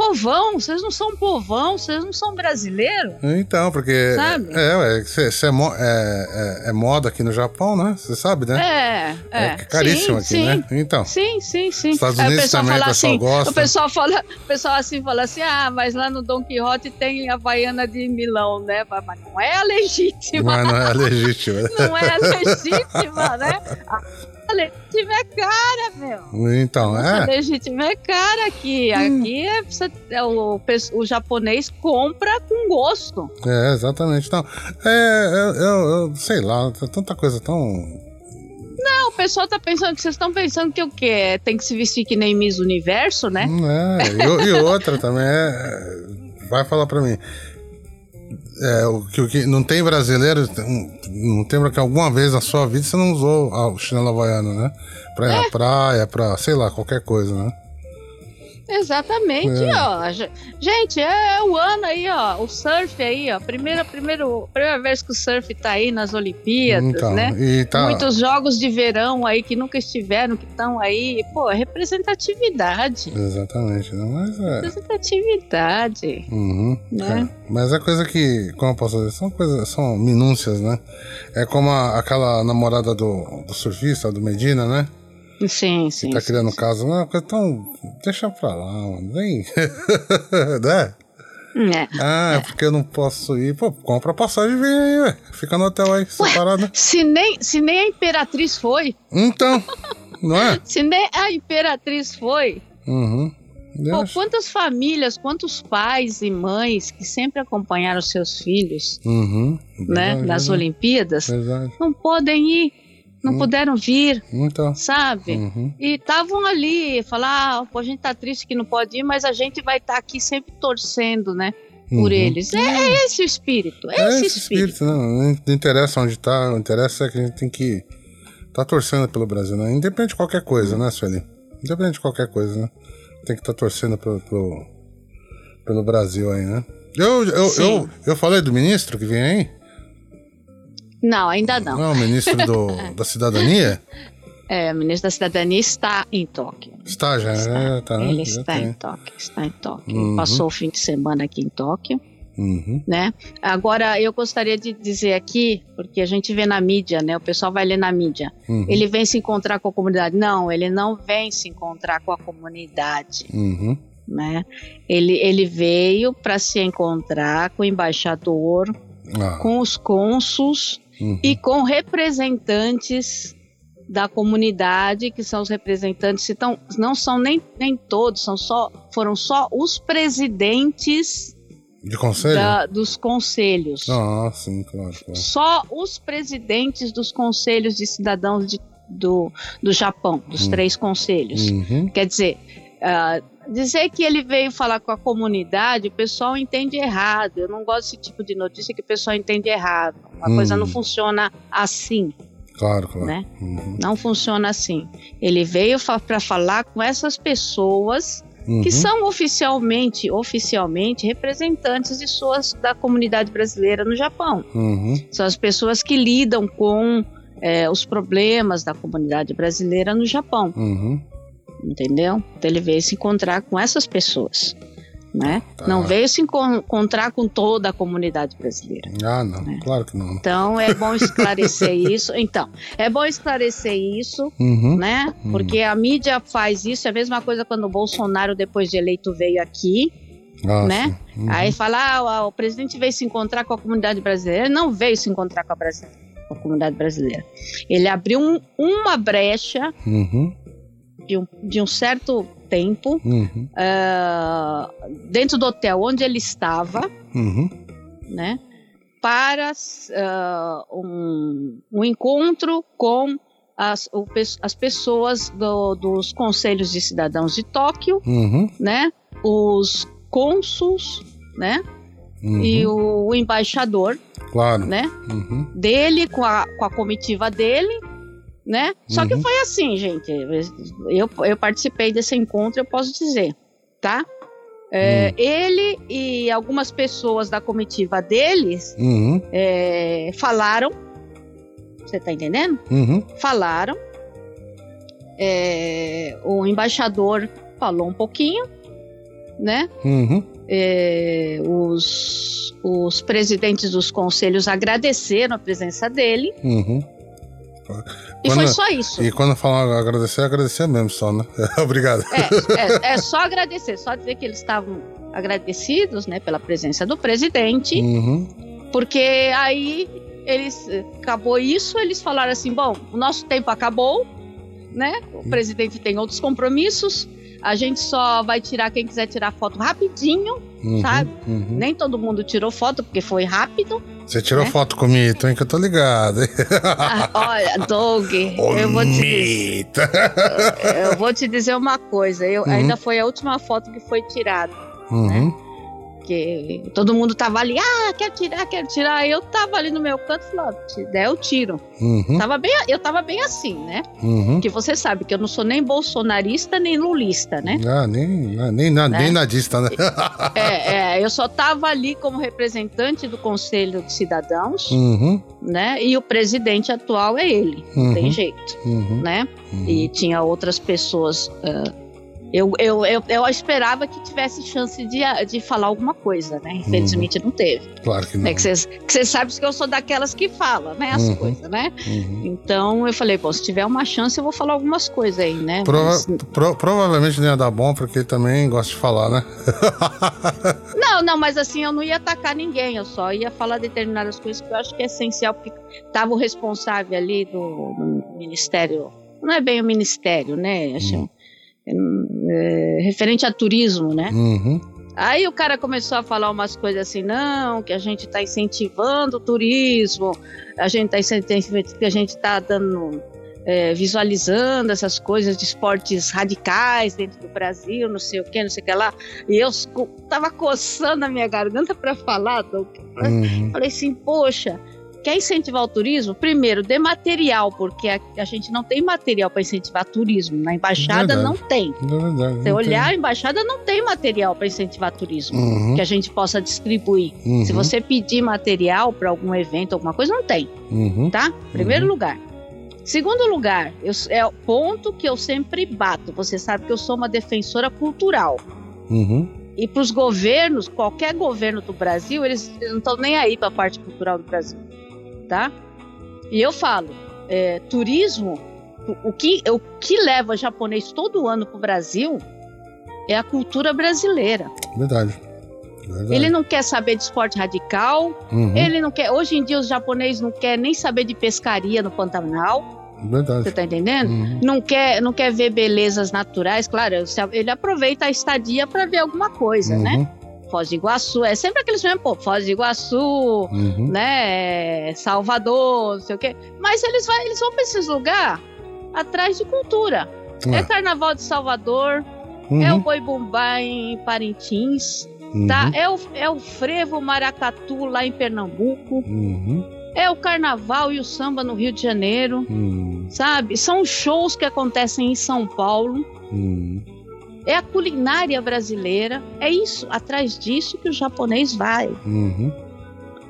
povão, vocês não são povão, vocês não são brasileiros. Então, porque. Sabe? É, é, é, é- é moda aqui no Japão, né? Você sabe, né? É, é. caríssimo sim, aqui, sim. né? Então. Sim, sim, sim. Estados Unidos também, o fala pessoal assim, gosta. O pessoal fala, o pessoal assim fala assim: "Ah, mas lá no Don Quixote tem a Havaiana de Milão, né? Mas não é a legítima, Mas não é legítimo. não é a legítima, né? A legítima é cara, meu. Então, Nossa, é. legítima é cara aqui. Aqui é, é o, o japonês compra com gosto. É, exatamente. Então, é, eu, eu- eu sei lá, tanta coisa tão. Não, o pessoal tá pensando que vocês estão pensando que o quê? Tem que se vestir que nem Miss Universo, né? É, e, e outra também é. Vai falar pra mim. É, o que, o que não tem brasileiro, não tem que alguma vez na sua vida você não usou o chinelo havaiano, né? Pra ir É. na praia, pra, sei lá, qualquer coisa, né? Exatamente, É. ó. Ge- Gente, é, é o ano aí, ó. O surf aí, ó. Primeira, primeiro, primeira vez que o surf tá aí nas Olimpíadas, Então, né? tá. Muitos jogos de verão aí que nunca estiveram, que estão aí. Pô, é representatividade. Exatamente, né? Mas é. Representatividade. Uhum, Né? é. Mas é coisa que, como eu posso dizer, são coisas, são minúcias, né? É como a- aquela namorada do, do surfista, do Medina, né? Sim, sim. Tá criando sim. caso, não, coisa tão. Deixa pra lá, mano. Vem. né? É. Ah, é porque eu não posso ir. Pô, compra passagem e vem aí, ué. Fica no hotel aí, separado. Se nem, se nem a Imperatriz foi, Então, não é? se nem a Imperatriz foi, Uhum. pô, quantas famílias, quantos pais e mães que sempre acompanharam seus filhos, Uhum. né, Verdade, nas verdade, Olimpíadas, Verdade. não podem ir, não Hum. puderam vir, Então. sabe? Uhum. E estavam ali, falar, ah, a gente tá triste que não pode ir, mas a gente vai estar aqui sempre torcendo, né, por Uhum. eles. É, é esse o espírito, é, É esse, esse espírito. espírito, né? Não interessa onde tá, o interessa é que a gente tem que tá torcendo pelo Brasil, né? Independente de qualquer coisa, né, Sueli? Independente de qualquer coisa, né? Tem que estar tá torcendo pelo, pelo, pelo Brasil aí, né? Eu, eu, Sim. eu, eu falei do ministro que vem aí? Não, ainda não. Não, o ministro do, da cidadania? É, o ministro da Cidadania está em Tóquio. Está já, Está. já tá, né? Ele está tem. em Tóquio, está em Tóquio. Uhum. Passou o fim de semana aqui em Tóquio, Uhum. né? Agora, eu gostaria de dizer aqui, porque a gente vê na mídia, né? O pessoal vai ler na mídia. Uhum. Ele vem se encontrar com a comunidade. Não, ele não vem se encontrar com a comunidade, Uhum. né? Ele, ele veio para se encontrar com o embaixador, Ah, com os cônsuls uhum. e com representantes da comunidade, que são os representantes, então, não são nem, nem todos, são só, foram só os presidentes De conselho? da- dos conselhos. Ah, sim, claro, claro. Só os presidentes dos conselhos de cidadãos de- do, do Japão, dos Hum. três conselhos. Uhum. Quer dizer, ah, dizer que ele veio falar com a comunidade, o pessoal entende errado. Eu não gosto desse tipo de notícia que o pessoal entende errado. A Hum. coisa não funciona assim. Claro, claro. Né? Uhum. Não funciona assim. Ele veio para falar com essas pessoas Uhum. que são oficialmente, oficialmente representantes de suas da comunidade brasileira no Japão. Uhum. São as pessoas que lidam com eh, os problemas da comunidade brasileira no Japão, Uhum. Entendeu? Então ele veio se encontrar com essas pessoas, né? Tá. Não veio se encon- encontrar com toda a comunidade brasileira. Ah, não. É. Claro que não. Então é bom esclarecer isso. Então é bom esclarecer isso Uhum. né? Hum. Porque a mídia faz isso, é a mesma coisa quando o Bolsonaro, depois de eleito, veio aqui, Ah, né? Uhum. aí fala, ah, o presidente veio se encontrar com a comunidade brasileira. Ele não veio se encontrar com a, brasi- com a comunidade brasileira. Ele abriu um- uma brecha Uhum. De um, de um certo tempo Uhum. ah, dentro do hotel onde ele estava, Uhum. né? Para ah, um, um encontro com as, o as pessoas do- dos conselhos de cidadãos de Tóquio, Uhum. né? Os cônsuls, né? Uhum. E o, o embaixador, Claro. né? Uhum. Dele com a, com a comitiva dele, né? Só que Uhum. foi assim, gente. Eu, eu participei desse encontro, eu posso dizer, tá? É, Ele e algumas pessoas da comitiva deles Uhum. é, falaram. Você tá entendendo? Uhum. Falaram. É, o embaixador falou um pouquinho, né? Uhum. É, os, os presidentes dos conselhos agradeceram a presença dele Uhum. E Quando- foi só isso. E quando falar agradecer, agradecer mesmo só, né? Obrigado. É, é, é só agradecer, só dizer que eles estavam agradecidos, né, pela presença do presidente, Uhum. porque aí eles acabou isso, eles falaram assim, bom, o nosso tempo acabou, né? O presidente tem outros compromissos. A gente só vai tirar quem quiser tirar foto rapidinho. Uhum. Sabe? Uhum. Nem todo mundo tirou foto porque foi rápido, Você tirou né? foto com o mito, hein? Que eu tô ligado. Ah, olha, Doug, eu vou te dizer, eu vou te dizer uma coisa. Eu, Uhum. Ainda foi a última foto que foi tirada. Uhum. Porque todo mundo tava ali, ah, quero tirar, quero tirar. Eu tava ali no meu canto e falava, se der, eu tiro. Uhum. Tava bem, eu tava bem assim, né? Uhum. Porque você sabe que eu não sou nem bolsonarista nem lulista, né? Ah, nem, nem, na- Né? nem nadista, né? É, é, eu só tava ali como representante do Conselho de Cidadãos, Uhum. né? E o presidente atual é ele, não tem Uhum. jeito, Uhum. né? Uhum. E tinha outras pessoas. ah, eu, eu, eu, eu esperava que tivesse chance de, de falar alguma coisa, né? Infelizmente não teve. Claro que não. Né? Que vocês que vocês sabem que eu sou daquelas que fala, né? As Uhum. coisas, né? Uhum. Então eu falei, bom, se tiver uma chance eu vou falar algumas coisas aí, né? Prova- Mas- pro- provavelmente não ia dar bom, porque ele também gosta de falar, né? Não, não, mas assim, eu não ia atacar ninguém, eu só ia falar determinadas coisas que eu acho que é essencial, porque tava o responsável ali do, do ministério, não é bem o ministério, né? Acho, Hum. É, referente a turismo, né? Uhum. Aí o cara começou a falar umas coisas assim, não, que a gente está incentivando o turismo, a gente está incentivando, que a gente está dando, é, visualizando essas coisas de esportes radicais dentro do Brasil, não sei o que, não sei o que lá. E eu co- tava coçando a minha garganta para falar, Doug. Uhum. Falei assim, poxa, quer incentivar o turismo? Primeiro, dê material, porque a, a gente não tem material para incentivar turismo. Na embaixada Verdade. não tem. É verdade. Não olhar, a embaixada não tem material para incentivar turismo tem. Uhum. que a gente possa distribuir. Uhum. Se você pedir material para algum evento, alguma coisa, não tem, Uhum. tá? Primeiro Uhum. lugar. Segundo lugar, eu- é o ponto que eu sempre bato. Você sabe que eu sou uma defensora cultural. Uhum. E para os governos, qualquer governo do Brasil, eles não estão nem aí para a parte cultural do Brasil, tá? E eu falo, é, turismo, o- que, o que leva japonês todo ano para o Brasil é a cultura brasileira. Verdade. Verdade. Ele não quer saber de esporte radical, Uhum. ele não quer. Hoje em dia os japoneses não querem nem saber de pescaria no Pantanal, você Verdade. tá entendendo? Uhum. Não quer, não quer ver belezas naturais, claro, ele aproveita a estadia para ver alguma coisa, né? Uhum. Foz do Iguaçu, é sempre aqueles mesmos, pô, Foz do Iguaçu, Uhum. né, Salvador, não sei o quê. Mas eles, vai, eles vão para esses lugares atrás de cultura. É, É. Carnaval de Salvador, Uhum. é o Boi Bumbá em Parintins, Uhum. tá? É o, é o Frevo Maracatu lá em Pernambuco. Uhum. É o carnaval e o samba no Rio de Janeiro, Uhum. sabe? São shows que acontecem em São Paulo. É a culinária brasileira. É isso, atrás disso que o japonês vai. Uhum.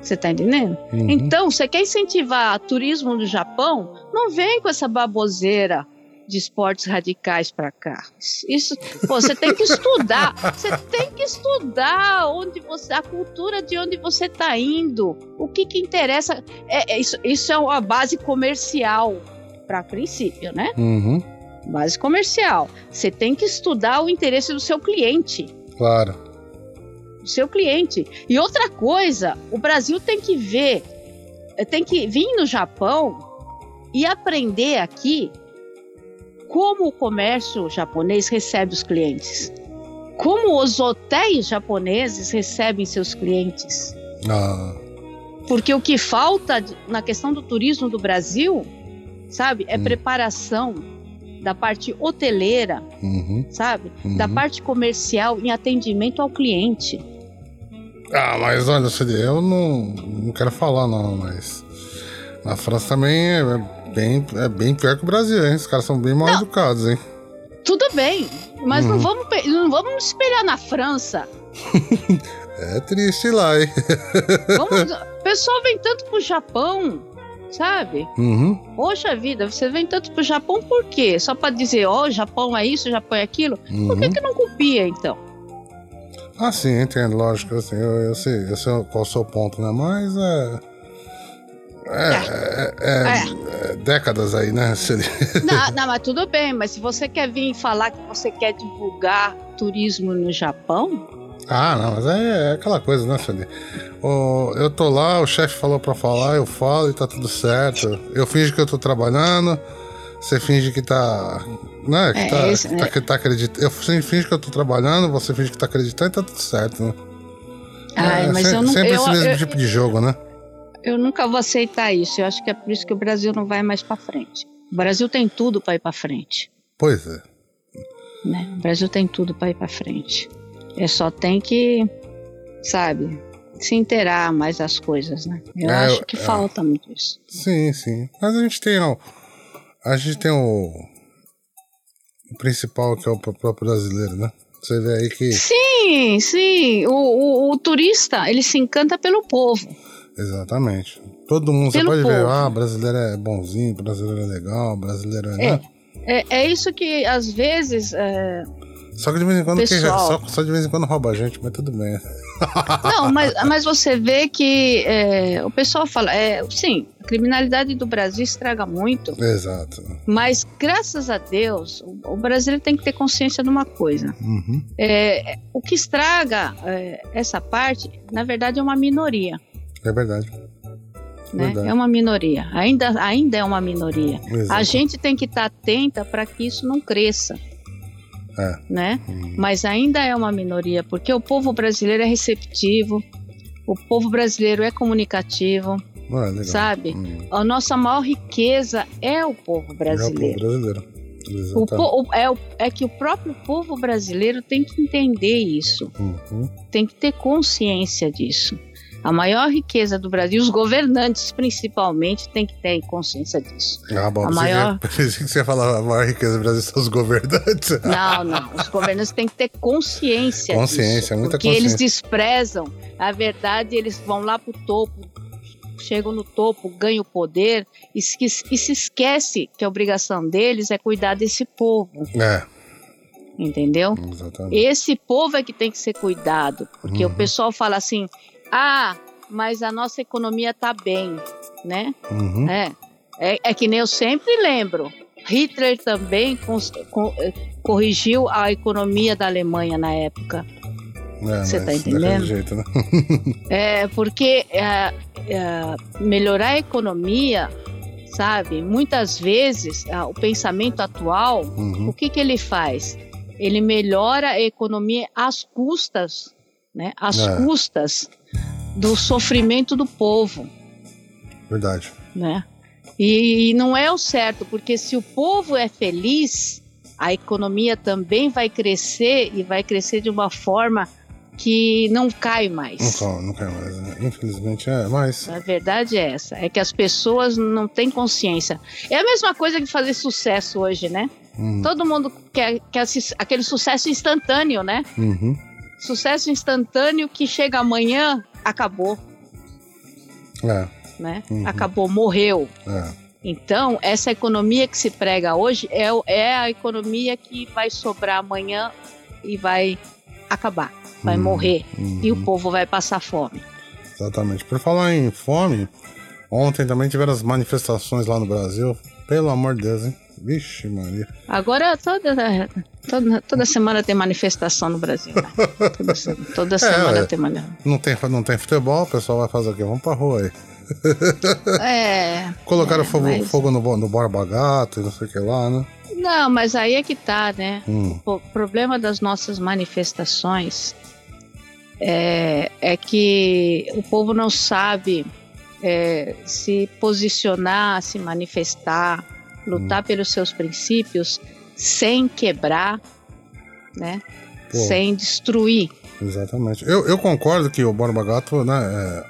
Você tá entendendo? Uhum. Então, você quer incentivar turismo no Japão? Não vem com essa baboseira de esportes radicais para cá. Isso, pô, você tem que estudar. Você tem que estudar onde você, a cultura de onde você está indo. O que que interessa? É, é isso, isso é uma base comercial para princípio, né? Uhum. Base comercial. Você tem que estudar o interesse do seu cliente Claro. do seu cliente. E outra coisa, o Brasil tem que ver, eh, tem que vir no Japão e aprender aqui como o comércio japonês recebe os clientes. Como os hotéis japoneses recebem seus clientes. Ah. Porque o que falta na questão do turismo do Brasil, sabe, é Hum. preparação da parte hoteleira, Uhum. sabe, da Uhum. parte comercial em atendimento ao cliente. Ah, mas olha, eu não, não quero falar não, mas na França também é bem, é bem pior que o Brasil, hein? Os caras são bem mal Não. educados, hein? Tudo bem, mas não, Uhum. vamos, pe- não vamos nos espelhar na França. É triste lá, hein? Vamos- o pessoal vem tanto pro Japão, sabe? Uhum. Poxa vida, você vem tanto pro Japão por quê? Só pra dizer, ó, o Japão é isso, o Japão é aquilo? Por que, uhum. que não copia, então? Ah, sim, entendo, lógico, assim, eu, eu sei, eu sei qual é o seu ponto, né? Mas é. É, é, é- é décadas aí, né? Não, não, mas tudo bem, mas se você quer vir falar que você quer divulgar turismo no Japão, Ah, não, mas é, é aquela coisa, né? O, eu tô lá, o chefe falou pra falar, eu falo e tá tudo certo. Eu finjo que eu tô trabalhando, você finge que tá. Né, que É, tá, isso, que tá, né? que tá acreditando. Eu finge que eu tô trabalhando, você finge que tá acreditando e tá tudo certo, né? ai, É, mas se- eu não. Sempre eu- esse mesmo eu- tipo de jogo, né? eu nunca vou aceitar isso. Eu acho que é por isso que o Brasil não vai mais para frente. O Brasil tem tudo para ir para frente. Pois é. Né? O Brasil tem tudo para ir para frente. É só tem que, sabe, se inteirar mais das coisas, né? Eu É, acho que é. falta muito isso. Sim, sim. Mas a gente tem o. A gente tem o. O principal que é o próprio brasileiro, né? Você vê aí que. Sim, sim. O, o, o turista, ele se encanta pelo povo. Exatamente. Todo mundo, você Pelo pode ver, povo. ah, brasileiro é bonzinho, brasileiro é legal, brasileiro é. É. né? É, é isso que, às vezes, é, Só que de vez em quando que- Pessoal. só, só de vez em quando rouba a gente, mas tudo bem. Não, mas, mas você vê que é, o pessoal fala, é, sim, a criminalidade do Brasil estraga muito, Exato. mas graças a Deus, o, o brasileiro tem que ter consciência de uma coisa. Uhum. É, o que estraga é, essa parte, na verdade, é uma minoria. É verdade. Né? É uma minoria. Ainda, ainda é uma minoria. Exato. A gente tem que estar atenta para que isso não cresça. É. Né? Mas ainda é uma minoria, porque o povo brasileiro é receptivo, o povo brasileiro é comunicativo, Ah, legal. sabe? Uhum. A nossa maior riqueza é o povo É o povo brasileiro. brasileiro. O po- é, é que o próprio povo brasileiro tem que entender isso, Uhum. tem que ter consciência disso. A maior riqueza do Brasil, os governantes principalmente, têm que ter consciência disso. Ah, bom, A maior- que, você ia falar a maior riqueza do Brasil são os governantes. Não, não. Os governantes têm que ter consciência. Consciência, disso, muita porque eles consciência. desprezam. A verdade, eles vão lá pro topo, chegam no topo, ganham o poder e se, e se esquece que a obrigação deles é cuidar desse povo, É, entendeu? exatamente. Esse povo é que tem que ser cuidado, porque Uhum. o pessoal fala assim: ah, mas a nossa economia tá bem, né? Uhum. É, é, é que nem eu sempre lembro. Hitler também cons- co- eh, corrigiu a economia da Alemanha na época. É, Você tá daquele entendendo? Jeito, né? É, porque é, melhorar a economia, sabe? Muitas vezes o pensamento atual, Uhum. o que, que ele faz? Ele melhora a economia às custas, né? Às É. custas do sofrimento do povo. Verdade. né? E, não é o certo, porque se o povo é feliz, a economia também vai crescer e vai crescer de uma forma que não cai Não, mais. calma, não quero mais. né? Infelizmente é, mas. A verdade é essa, é que as pessoas não têm consciência. É a mesma coisa que fazer sucesso hoje, né? Uhum. Todo mundo quer, quer aquele sucesso instantâneo, né? Uhum. Sucesso instantâneo que chega amanhã, acabou, É, né? Uhum. Acabou, morreu. é. Então, essa economia que se prega hoje é, é a economia que vai sobrar amanhã e vai acabar, vai Uhum, morrer. E o uhum. povo vai passar fome. Exatamente. Por falar em fome, ontem também tiveram as manifestações lá no Brasil. Pelo amor de Deus, hein? Vixe, Maria. Agora, toda, toda, toda semana tem manifestação no Brasil. Né? Toda, toda semana é. tem manifestação. Não tem, não tem futebol, o pessoal vai fazer o quê? Vamos pra rua aí. É. Colocaram é, fogo, mas- fogo no, no Borba Gato e não sei o que lá, né? Não, mas aí é que tá, né? Hum, O problema das nossas manifestações é, é que o povo não sabe é, se posicionar, se manifestar, lutar pelos seus princípios sem quebrar, né? Pô. Sem destruir. exatamente. Eu, eu concordo que o Borba Gato, né?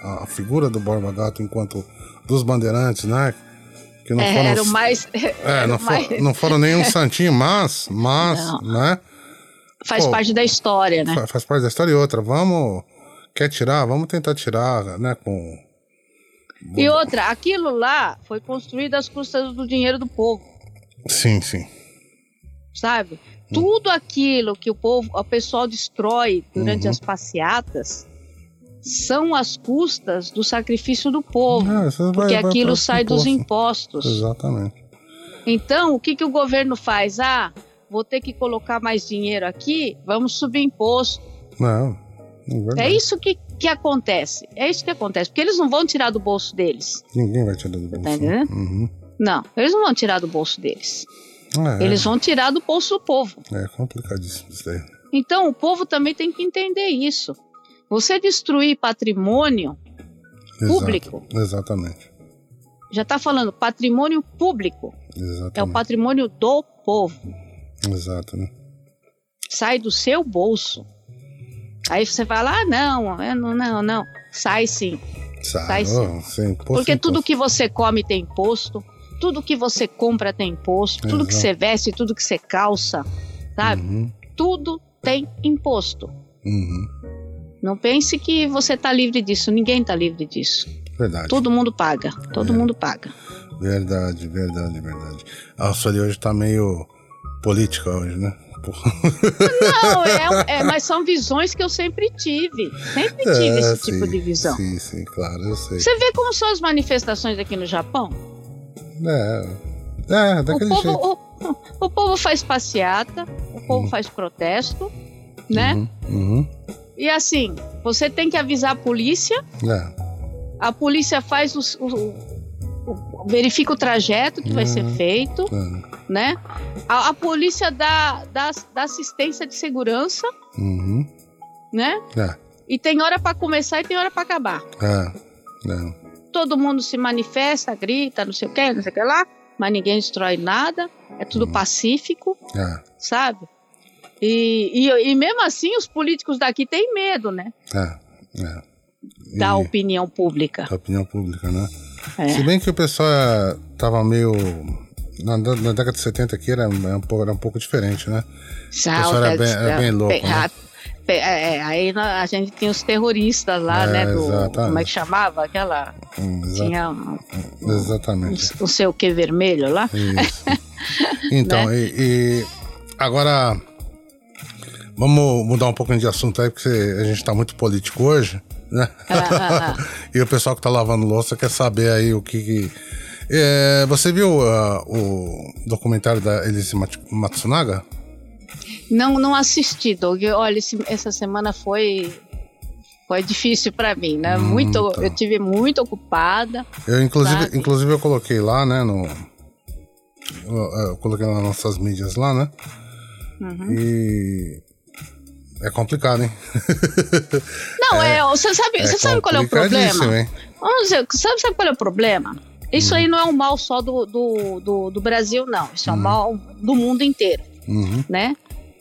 é, a figura do Borba Gato enquanto dos bandeirantes, né? Que não É, foram. era o mais. É, não, o for- mais- não foram nenhum santinho, mas, mas, Não. né? faz pô, parte da história, né? Fa- Faz parte da história e outra. Vamos. Quer tirar? Vamos tentar tirar, né? Com. E outra, aquilo lá foi construído às custas do dinheiro do povo. Sim, sim. sabe? Tudo aquilo que o povo, o pessoal destrói durante Uhum. as passeatas são as custas do sacrifício do povo, Ah, vai- porque vai aquilo sai dos imposto. impostos. Exatamente. Então, o que, que o governo faz? Ah, vou ter que colocar mais dinheiro aqui, vamos subir imposto. Não. É, É isso que, que acontece. É isso que acontece, porque eles não vão tirar do bolso deles. Ninguém vai tirar do bolso. tá entendendo? Uhum. Não, eles não vão tirar do bolso deles. É, Eles vão tirar do bolso do povo. é complicadíssimo isso daí. Então, o povo também tem que entender isso. Você destruir patrimônio Exato, público. Exatamente. Já está falando patrimônio público. Exatamente. É o patrimônio do povo. Exato, né? Sai do seu bolso. Aí você fala, ah, não, eu não, não, não. Sai sim. Sai, sim. oh, sim, imposto, Porque tudo que você come tem imposto, tudo que você compra tem imposto, tudo que Exato. você veste, tudo que você calça, sabe? Uhum, Tudo tem imposto. uhum. Não pense que você está livre disso, ninguém está livre disso. Verdade. Todo mundo paga, todo É. mundo paga. Verdade, verdade, verdade. A Sueli hoje tá meio política hoje, né? Pô. Não, é, é, mas são visões que eu sempre tive. Sempre tive É, esse tipo sim, de visão. Sim, sim, claro, eu sei. Você vê como são as manifestações aqui no Japão? É, é O daquele povo, jeito. o, o povo faz passeata, o povo faz protesto, né? Uhum, uhum. E assim, você tem que avisar a polícia, É, a polícia faz os- o, o- o- verifica o trajeto que vai ser Uhum. feito, é. Né? A, a polícia dá, dá, dá assistência de segurança, Uhum. né? É, E tem hora para começar e tem hora para acabar. é, é. Todo mundo se manifesta, grita, não sei o que, não sei o que lá, mas ninguém destrói nada, é tudo Uhum. pacífico, É, sabe? E, e, e mesmo assim os políticos daqui têm medo, né? é, é. Da E- opinião pública. da opinião pública, né? É. Se bem que o pessoal é, tava meio. Na, na década de 70 aqui era, era um, pouco, era um pouco diferente, né? pessoal era bem- era bem louco, Pe- né? pe- é, é, aí a gente tinha os terroristas lá, É, né? Do, exatamente. como é que chamava? Aquela. Hum, exa- Tinha um, Exatamente. o seu que vermelho lá. Isso. Então, Né? e, e agora vamos mudar um pouquinho de assunto aí, porque a gente tá muito político hoje, né? Ah, ah, ah. e o pessoal que tá lavando louça quer saber aí o que. que- É, você viu ah, o documentário da Elise Mat- Matsunaga? Não, não assisti, Doug. Olha, esse- essa semana foi. Foi difícil para mim, né? Hum, muito, tá. Eu tive muito ocupada. Eu, inclusive, Sabe? inclusive, eu coloquei lá, né, no... Eu, eu coloquei nas nossas mídias lá, né? Uhum. E... É complicado, hein? Não, é, você sabe, você sabe qual é o problema? hein? Vamos dizer, sabe, sabe qual é o problema? Isso Hum. aí não é um mal só do, do, do, do Brasil, não. Isso é um mal do mundo inteiro, Uhum. né?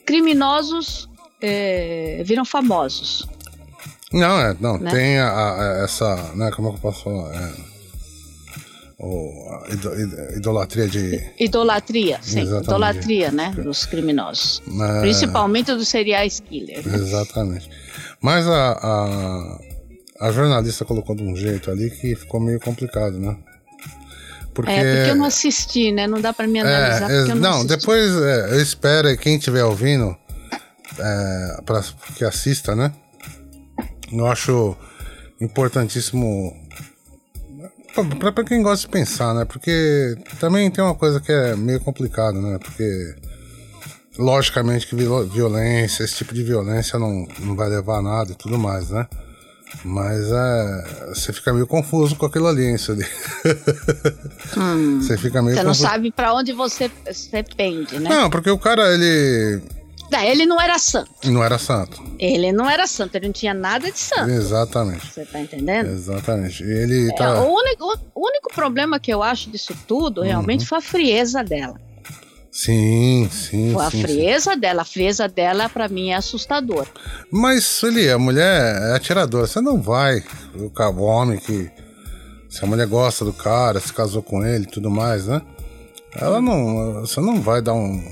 Criminosos é, viram famosos. Não, é, não, Né? tem a, a- essa, né, como é que eu posso falar? É, o, a ido- ido- idolatria de... Idolatria, sim. Exatamente. Idolatria, né? Dos criminosos. É, Principalmente dos serial killers. Exatamente. Mas a, a, a jornalista colocou de um jeito ali que ficou meio complicado, né? Porque... É, porque eu não assisti, né? Não dá pra me analisar É, porque eu não, não, assisti. depois é, eu espero e quem estiver ouvindo é, para que assista, né? Eu acho importantíssimo pra- pra quem gosta de pensar, né? Porque também tem uma coisa que é meio complicada, né? Porque logicamente que viol- violência, esse tipo de violência não, não vai levar a nada e tudo mais, né? Mas é, você fica meio confuso com aquilo ali, hein, isso ali. você fica meio Hum. Você não confuso. sabe pra onde você, você pende, né? Não, porque o cara, ele Não, ele não era santo. não era santo. Ele não era santo, ele não tinha nada de santo. Exatamente. Você tá entendendo? Exatamente. Ele É, tá. o, único, o único problema que eu acho disso tudo Uhum. realmente foi a frieza dela. Sim, sim, Foi a sim, sim. frieza dela. A frieza dela, pra mim, é assustadora. Mas, Sueli, a mulher é atiradora. Você não vai. O, homem que. Se a mulher gosta do cara, se casou com ele e tudo mais, né? Ela não. Você não vai dar um.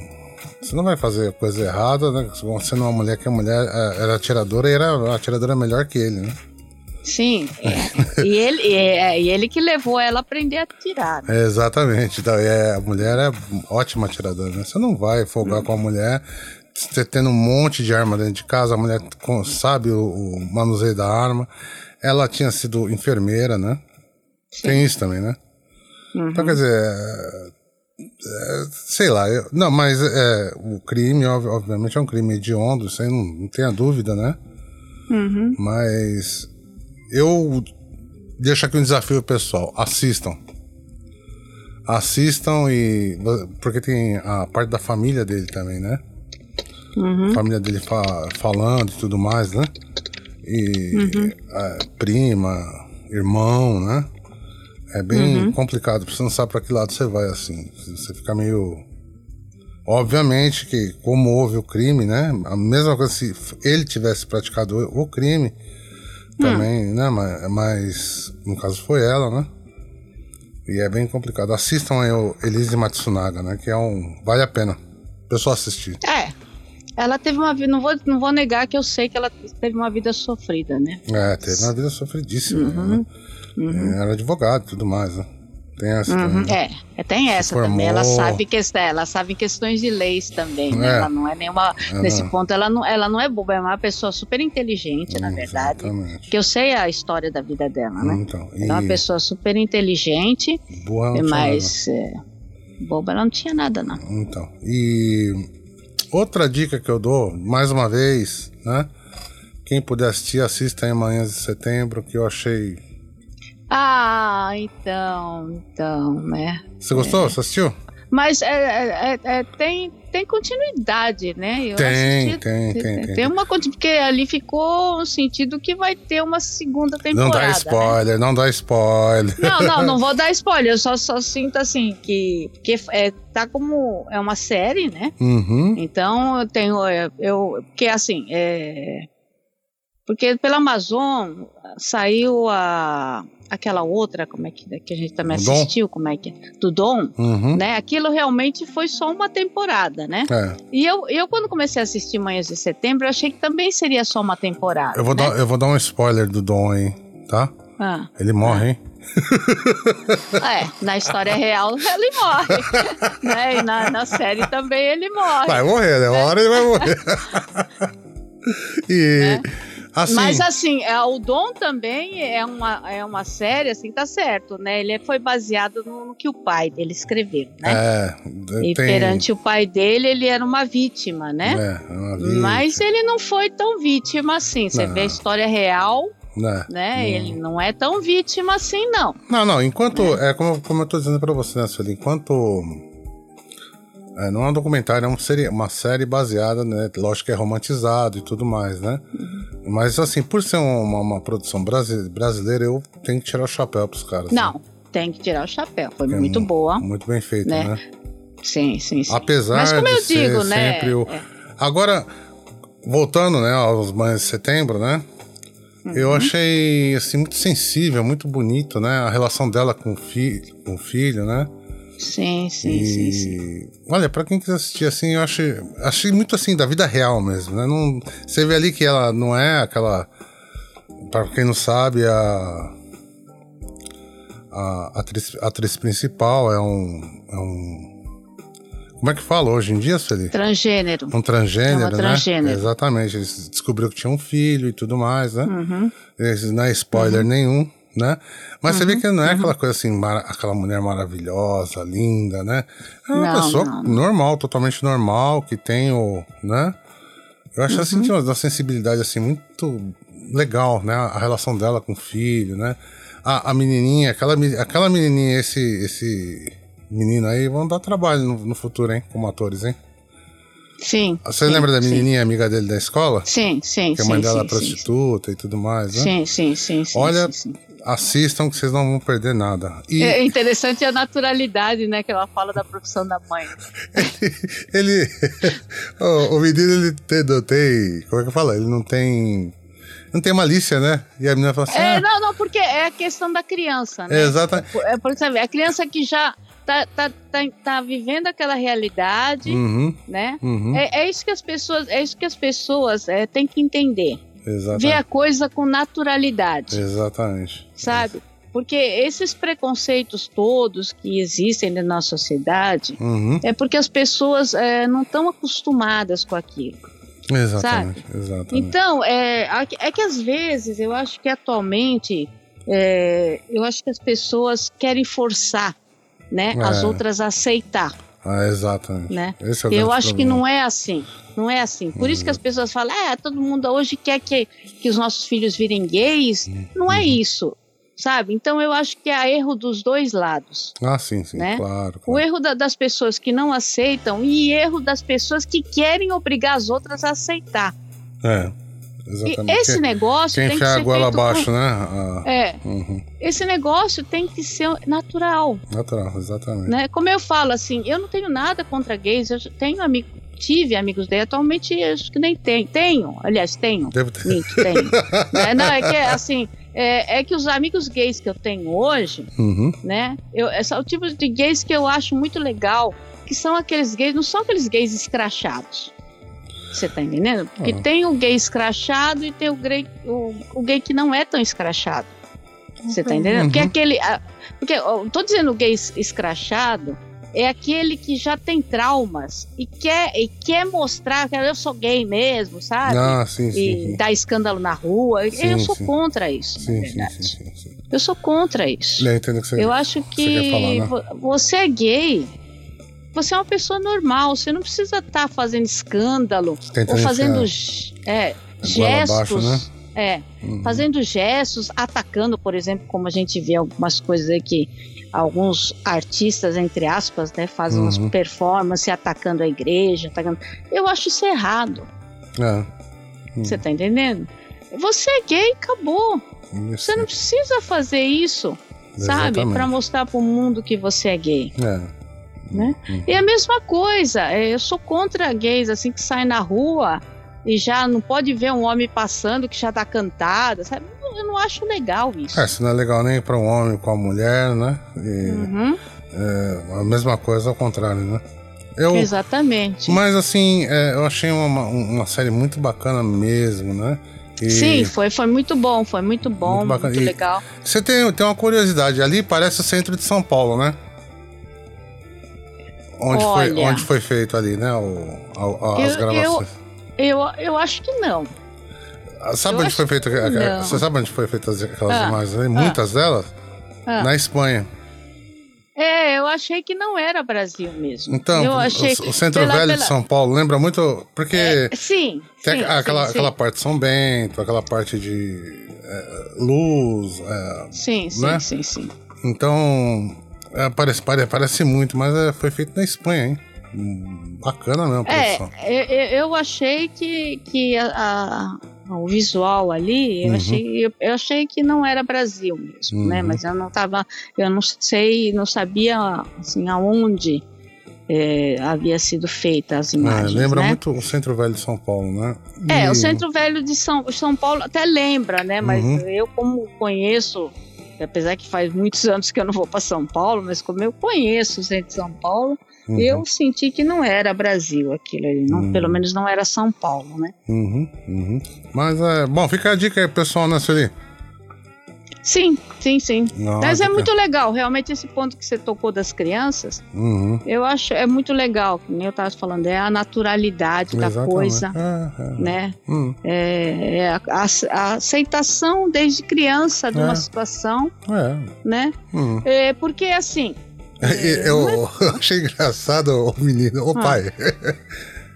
Você não vai fazer coisa errada, né? Não é uma mulher que a mulher é- era atiradora e era a atiradora melhor que ele, né? Sim. é. e, ele, e, é, e ele que levou ela a aprender a tirar. né? É, exatamente. Então, é, a mulher é ótima atiradora, né? Você não vai folgar com a mulher, você tendo um monte de arma dentro de casa, a mulher sabe o, o manuseio da arma. Ela tinha sido enfermeira, né? Tem isso também, né? Então, quer dizer, é, é, sei lá, eu- não, mas é, o crime, ob- obviamente, é um crime hediondo, isso aí não, não tenha dúvida, né? Uhum. Mas eu deixo aqui um desafio pessoal. Assistam. Assistam e. Porque tem a parte da família dele também, né? Uhum. Família dele fa- falando e tudo mais, né? E Uhum. prima, irmão, né? É bem Uhum. complicado, você não sabe pra que lado você vai assim. Você fica meio. Obviamente que, como houve o crime, né? A mesma coisa se ele tivesse praticado o crime também, né? Mas, mas no caso foi ela, né? E é bem complicado. Assistam aí o Elise Matsunaga, né? Que é um. Vale a pena. Pessoal assistir. É. Ela teve uma vida. Não vou, não vou negar que eu sei que ela teve uma vida sofrida, né? É, teve uma vida sofridíssima, Uhum. né? É, Era advogado e tudo mais, né? Tem essa também. Uhum, É, é, tem essa formou. também. Ela sabe que ela sabe questões de leis também, né? É. Ela não é nenhuma. Ela- Nesse ponto, ela não, ela não é boba, é uma pessoa super inteligente, na verdade. Exatamente. Que eu sei a história da vida dela, né? Então, e Ela é uma pessoa super inteligente, boa mas é, boba ela não tinha nada, não. Então, e outra dica que eu dou, mais uma vez, né? Quem puder assistir, assista em Manhãs de Setembro, que eu achei... Ah, então, então, né? Você gostou? Você assistiu? Mas é, é- é- é- tem, tem continuidade, né? Eu Tem, assisti- tem, tem, tem. uma continuidade, porque ali ficou um sentido que vai ter uma segunda temporada. Não dá né? spoiler, não dá spoiler. Não, não, não vou dar spoiler, eu só, só sinto assim que, que é, tá como. É uma série, né? Uhum. Então eu tenho. é, Eu, porque assim, é, porque pela Amazon saiu a aquela outra, como é que, que a gente também O Dom? assistiu, como é que é? Do Dom, Uhum. né? Aquilo realmente foi só uma temporada, né? É, E eu, eu quando comecei a assistir Manhãs de Setembro, eu achei que também seria só uma temporada. eu vou, né? dar, eu vou dar um spoiler do Dom aí, tá? Ah, Ele morre, hein? é, na história real ele morre, né? E na, na série também ele morre. Vai morrer, né? Uma hora ele vai morrer. e, assim... Mas assim, é, o Dom também é uma, é uma série, assim, tá certo, né? Ele foi baseado no, no que o pai dele escreveu, né? É, e tem... perante o pai dele, ele era uma vítima, né? É, é uma vítima, Mas ele não foi tão vítima assim. Você Não. vê a história real, né? né? Ele não é tão vítima assim, não. Não, não, enquanto. É, como, como eu tô dizendo pra você, né, Sueli? Enquanto. É, não é um documentário, é uma série, uma série baseada, né? Lógico que é romantizado e tudo mais, né? Uhum. Mas, assim, por ser uma, uma produção brasi- brasileira, eu tenho que tirar o chapéu pros caras. né? Não, tem que tirar o chapéu. Foi É muito mu- boa. Muito bem feito, Né? né? Sim, sim, sim. Apesar Mas como de eu digo, né? sempre o. é, Agora, voltando, né, aos Mães de Setembro, né? Uhum. Eu achei, assim, muito sensível, muito bonito, né? A relação dela com o, fi com o filho, né? Sim, sim, e, sim, sim. olha, pra quem quiser assistir, assim, eu achei, achei muito, assim, da vida real mesmo, né? Não, você vê ali que ela não é aquela... Pra quem não sabe, a... A atriz, a atriz principal é um, é um... Como é que fala hoje em dia, Sueli? Transgênero. Um transgênero, É uma né? transgênero. Exatamente. Ele descobriu que tinha um filho e tudo mais, né? Uhum. Não é spoiler nenhum, né? Mas você vê que não é aquela coisa assim, aquela mulher maravilhosa, linda, né? É uma Não, pessoa não. normal, totalmente normal, que tem o, né? Eu acho Uhum. assim, tinha uma sensibilidade assim muito legal, né? A relação dela com o filho, né? A, a menininha, aquela, aquela menininha, esse, esse menino aí vão dar trabalho no, no futuro, hein? Como atores, hein? Sim. Você sim, lembra da sim. menininha amiga dele da escola? Sim, sim, Que a sim. mãe dela é sim, sim, prostituta e tudo mais, né? Sim, sim, sim, sim. Olha, sim, sim. Assistam que vocês não vão perder nada. E É interessante a naturalidade, né, que ela fala da profissão da mãe. ele. o, o menino, ele tem, não tem. Como é que eu falo? Ele não tem. Não tem malícia, né? E a menina fala assim. É, ah, não, não, porque é a questão da criança, né? é exata. É, por exemplo, a criança que já tá, tá, tá, tá vivendo aquela realidade, Uhum, né? uhum, É, é isso que as pessoas, é isso que as pessoas é, têm que entender. Ver a exatamente. coisa com naturalidade, Exatamente. sabe? Porque esses preconceitos todos que existem na nossa sociedade Uhum, é porque as pessoas é, não estão acostumadas com aquilo. exatamente. Exatamente. Então, é, é que às vezes eu acho que atualmente é, eu acho que as pessoas querem forçar né, É. as outras a aceitar. Ah, exatamente. Né? É o Eu acho que problema. não é assim. Não é assim. Por isso que as Uhum. pessoas falam, ah, todo mundo hoje quer que, que os nossos filhos virem gays. Uhum. Não é isso. Sabe? Então eu acho que há erro dos dois lados. Ah, sim, sim, né? claro. O claro. erro da- das pessoas que não aceitam e erro das pessoas que querem obrigar as outras a aceitar. É, Exatamente. E esse negócio Quem tem que ser a goela feito com- abaixo, né? Ah, É, uhum. esse negócio tem que ser natural, Natural, exatamente. né? Como eu falo assim, eu não tenho nada contra gays, eu tenho amigo, tive amigos gays, atualmente acho que nem tenho, tenho, aliás, tenho, Devo ter. minto, tenho. Né? Não, é que assim, é, é que os amigos gays que eu tenho hoje, Uhum. né? Eu, é só o tipo de gays que eu acho muito legal, que são aqueles gays, não são aqueles gays escrachados. Você tá entendendo? Porque Ah. tem o gay escrachado e tem o gay, o, o gay que não é tão escrachado. Você tá entendendo? Porque Uhum. aquele. ah, Porque, ó, tô dizendo gay es- escrachado é aquele que já tem traumas e quer, e quer mostrar que eu sou gay mesmo, sabe? Ah, sim, sim. e sim. dar escândalo na rua. Sim, eu sou sim. contra isso, Sim, na sim, verdade. sim, sim. Eu sou contra isso. Eu entendo que você. Eu acho que falar, né? vo- você é gay. Você é uma pessoa normal. Você não precisa estar fazendo escândalo Tentando ou fazendo é, goela gestos. abaixo, né? É, Uhum. fazendo gestos, atacando, por exemplo, como a gente vê algumas coisas aí que alguns artistas, entre aspas, né, fazem umas Uhum. performances atacando a igreja, atacando. Eu acho isso errado. É. Você tá entendendo? Você é gay, acabou. Isso. Você não precisa fazer isso, sabe? Exatamente. Pra mostrar pro mundo que você é gay. É. Né? Uhum. E a mesma coisa, é, eu sou contra gays assim que saem na rua e já não pode ver um homem passando que já tá cantada, sabe? Eu- não acho legal isso. É, isso não é legal nem para um homem com a mulher, né? E, Uhum, é, a mesma coisa ao contrário, né? Eu, exatamente. mas assim, é, eu achei uma, uma série muito bacana mesmo, né? E Sim, foi, foi muito bom, foi muito bom, Muito muito, legal. Você tem, tem uma curiosidade, ali parece o centro de São Paulo, né? Onde, foi, Olha. onde foi feito ali, né? O, a- a- as Eu- gravações. Eu, eu acho que não. Sabe eu onde foi feito? não. Você sabe onde foi feito aquelas Ah, imagens ali? Muitas delas? Ah. Na Espanha. É, eu achei que não era Brasil mesmo. Então, eu o- achei o, centro pela- velho pela- de São Paulo lembra muito. Porque É, sim, tem sim, aquela, sim, aquela sim. parte de São Bento, aquela parte de é, luz. é, Sim, sim, né? sim, sim. então, é, parece, pare- parece muito, mas é, foi feito na Espanha, hein? Hum, Bacana mesmo É, eu, eu- eu achei que, que a- a- o visual ali, eu, Uhum. achei, eu, eu achei que não era Brasil mesmo, né? Uhum. Mas eu não tava, eu não sei, não sabia assim aonde é, havia sido feita as É, imagens, lembra né? muito o centro velho de São Paulo, né? É, E- o Centro Velho de São, São Paulo até lembra, né? Mas Uhum. eu, como conheço, apesar que faz muitos anos que eu não vou para São Paulo, mas como eu conheço o Centro de São Paulo, Uhum, eu senti que não era Brasil aquilo ali. Não, Uhum. Pelo menos não era São Paulo, né? uhum, uhum. Mas é. Bom, fica a dica aí, pessoal, né, Sueli? Sim, sim, sim. Não, Mas é dica- muito legal, realmente esse ponto que você tocou das crianças, Uhum, eu acho é muito legal, que nem eu estava falando, é a naturalidade da exatamente. coisa, É, é. né? Hum, É, é a, a- a aceitação desde criança de É. uma situação, é. né? hum. É, porque assim, Eu, eu achei engraçado o menino, o Ah. pai.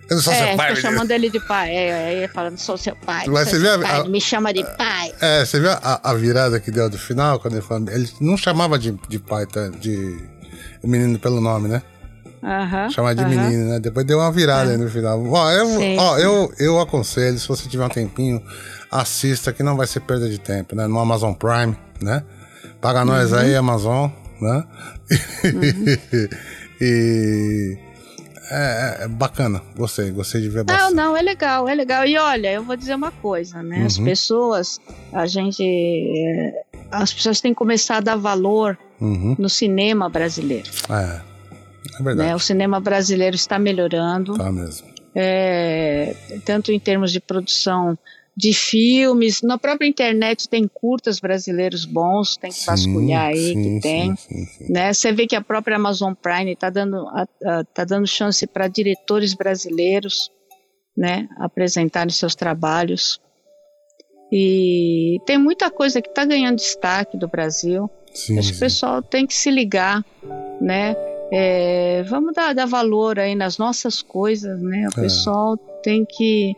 Eu não sou é, seu pai, tô menino. chamando ele de pai, é, é, falando, sou seu pai, Mas você vê a- a- me chama de pai. É, você viu a, a virada que deu do final, quando ele falou. Ele não chamava de, de pai, tá? De. O menino pelo nome, né? Aham, Chamava de aham. menino, né? Depois deu uma virada aí no final. Ó, eu, Sim, ó, sim. eu, eu aconselho, se você tiver um tempinho, assista, que não vai ser perda de tempo, né? No Amazon Prime, né? Paga nós Uhum. aí, Amazon, né? e. É, é bacana, gostei, gostei de ver Não, bastante. não, é legal, é legal. E olha, eu vou dizer uma coisa, né? As Uhum. pessoas, a gente. é, As pessoas têm que começar a dar valor Uhum, no cinema brasileiro. é, é verdade, Né? O cinema brasileiro está melhorando, tá mesmo. é, tanto em termos de produção de filmes, na própria internet tem curtas brasileiros bons, tem que vasculhar aí sim, que tem. Sim, sim, sim. né? Você vê que a própria Amazon Prime está dando, a- a- tá dando chance para diretores brasileiros né, apresentarem seus trabalhos. E tem muita coisa que está ganhando destaque do Brasil. Sim, Acho que o pessoal tem que se ligar, né? É, vamos dar, dar valor aí nas nossas coisas, né? O É. pessoal tem que.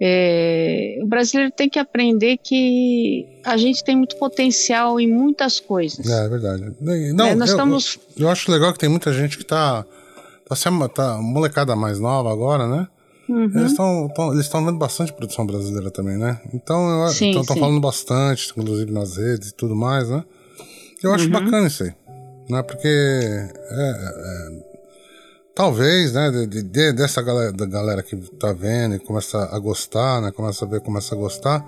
É, o brasileiro tem que aprender que a gente tem muito potencial em muitas coisas. É, é verdade. Não, né? Nós eu, estamos. eu acho legal que tem muita gente que tá. Tá, se, ama- tá molecada mais nova agora, né? Uhum. Eles estão eles estão vendo bastante produção brasileira também, né? Então estão falando bastante, inclusive nas redes e tudo mais, né? Eu acho Uhum. bacana isso aí, né? Porque é, é, talvez, né? De, de- de- dessa galera, da galera que tá vendo e começa a gostar, né? Começa a ver, começa a gostar.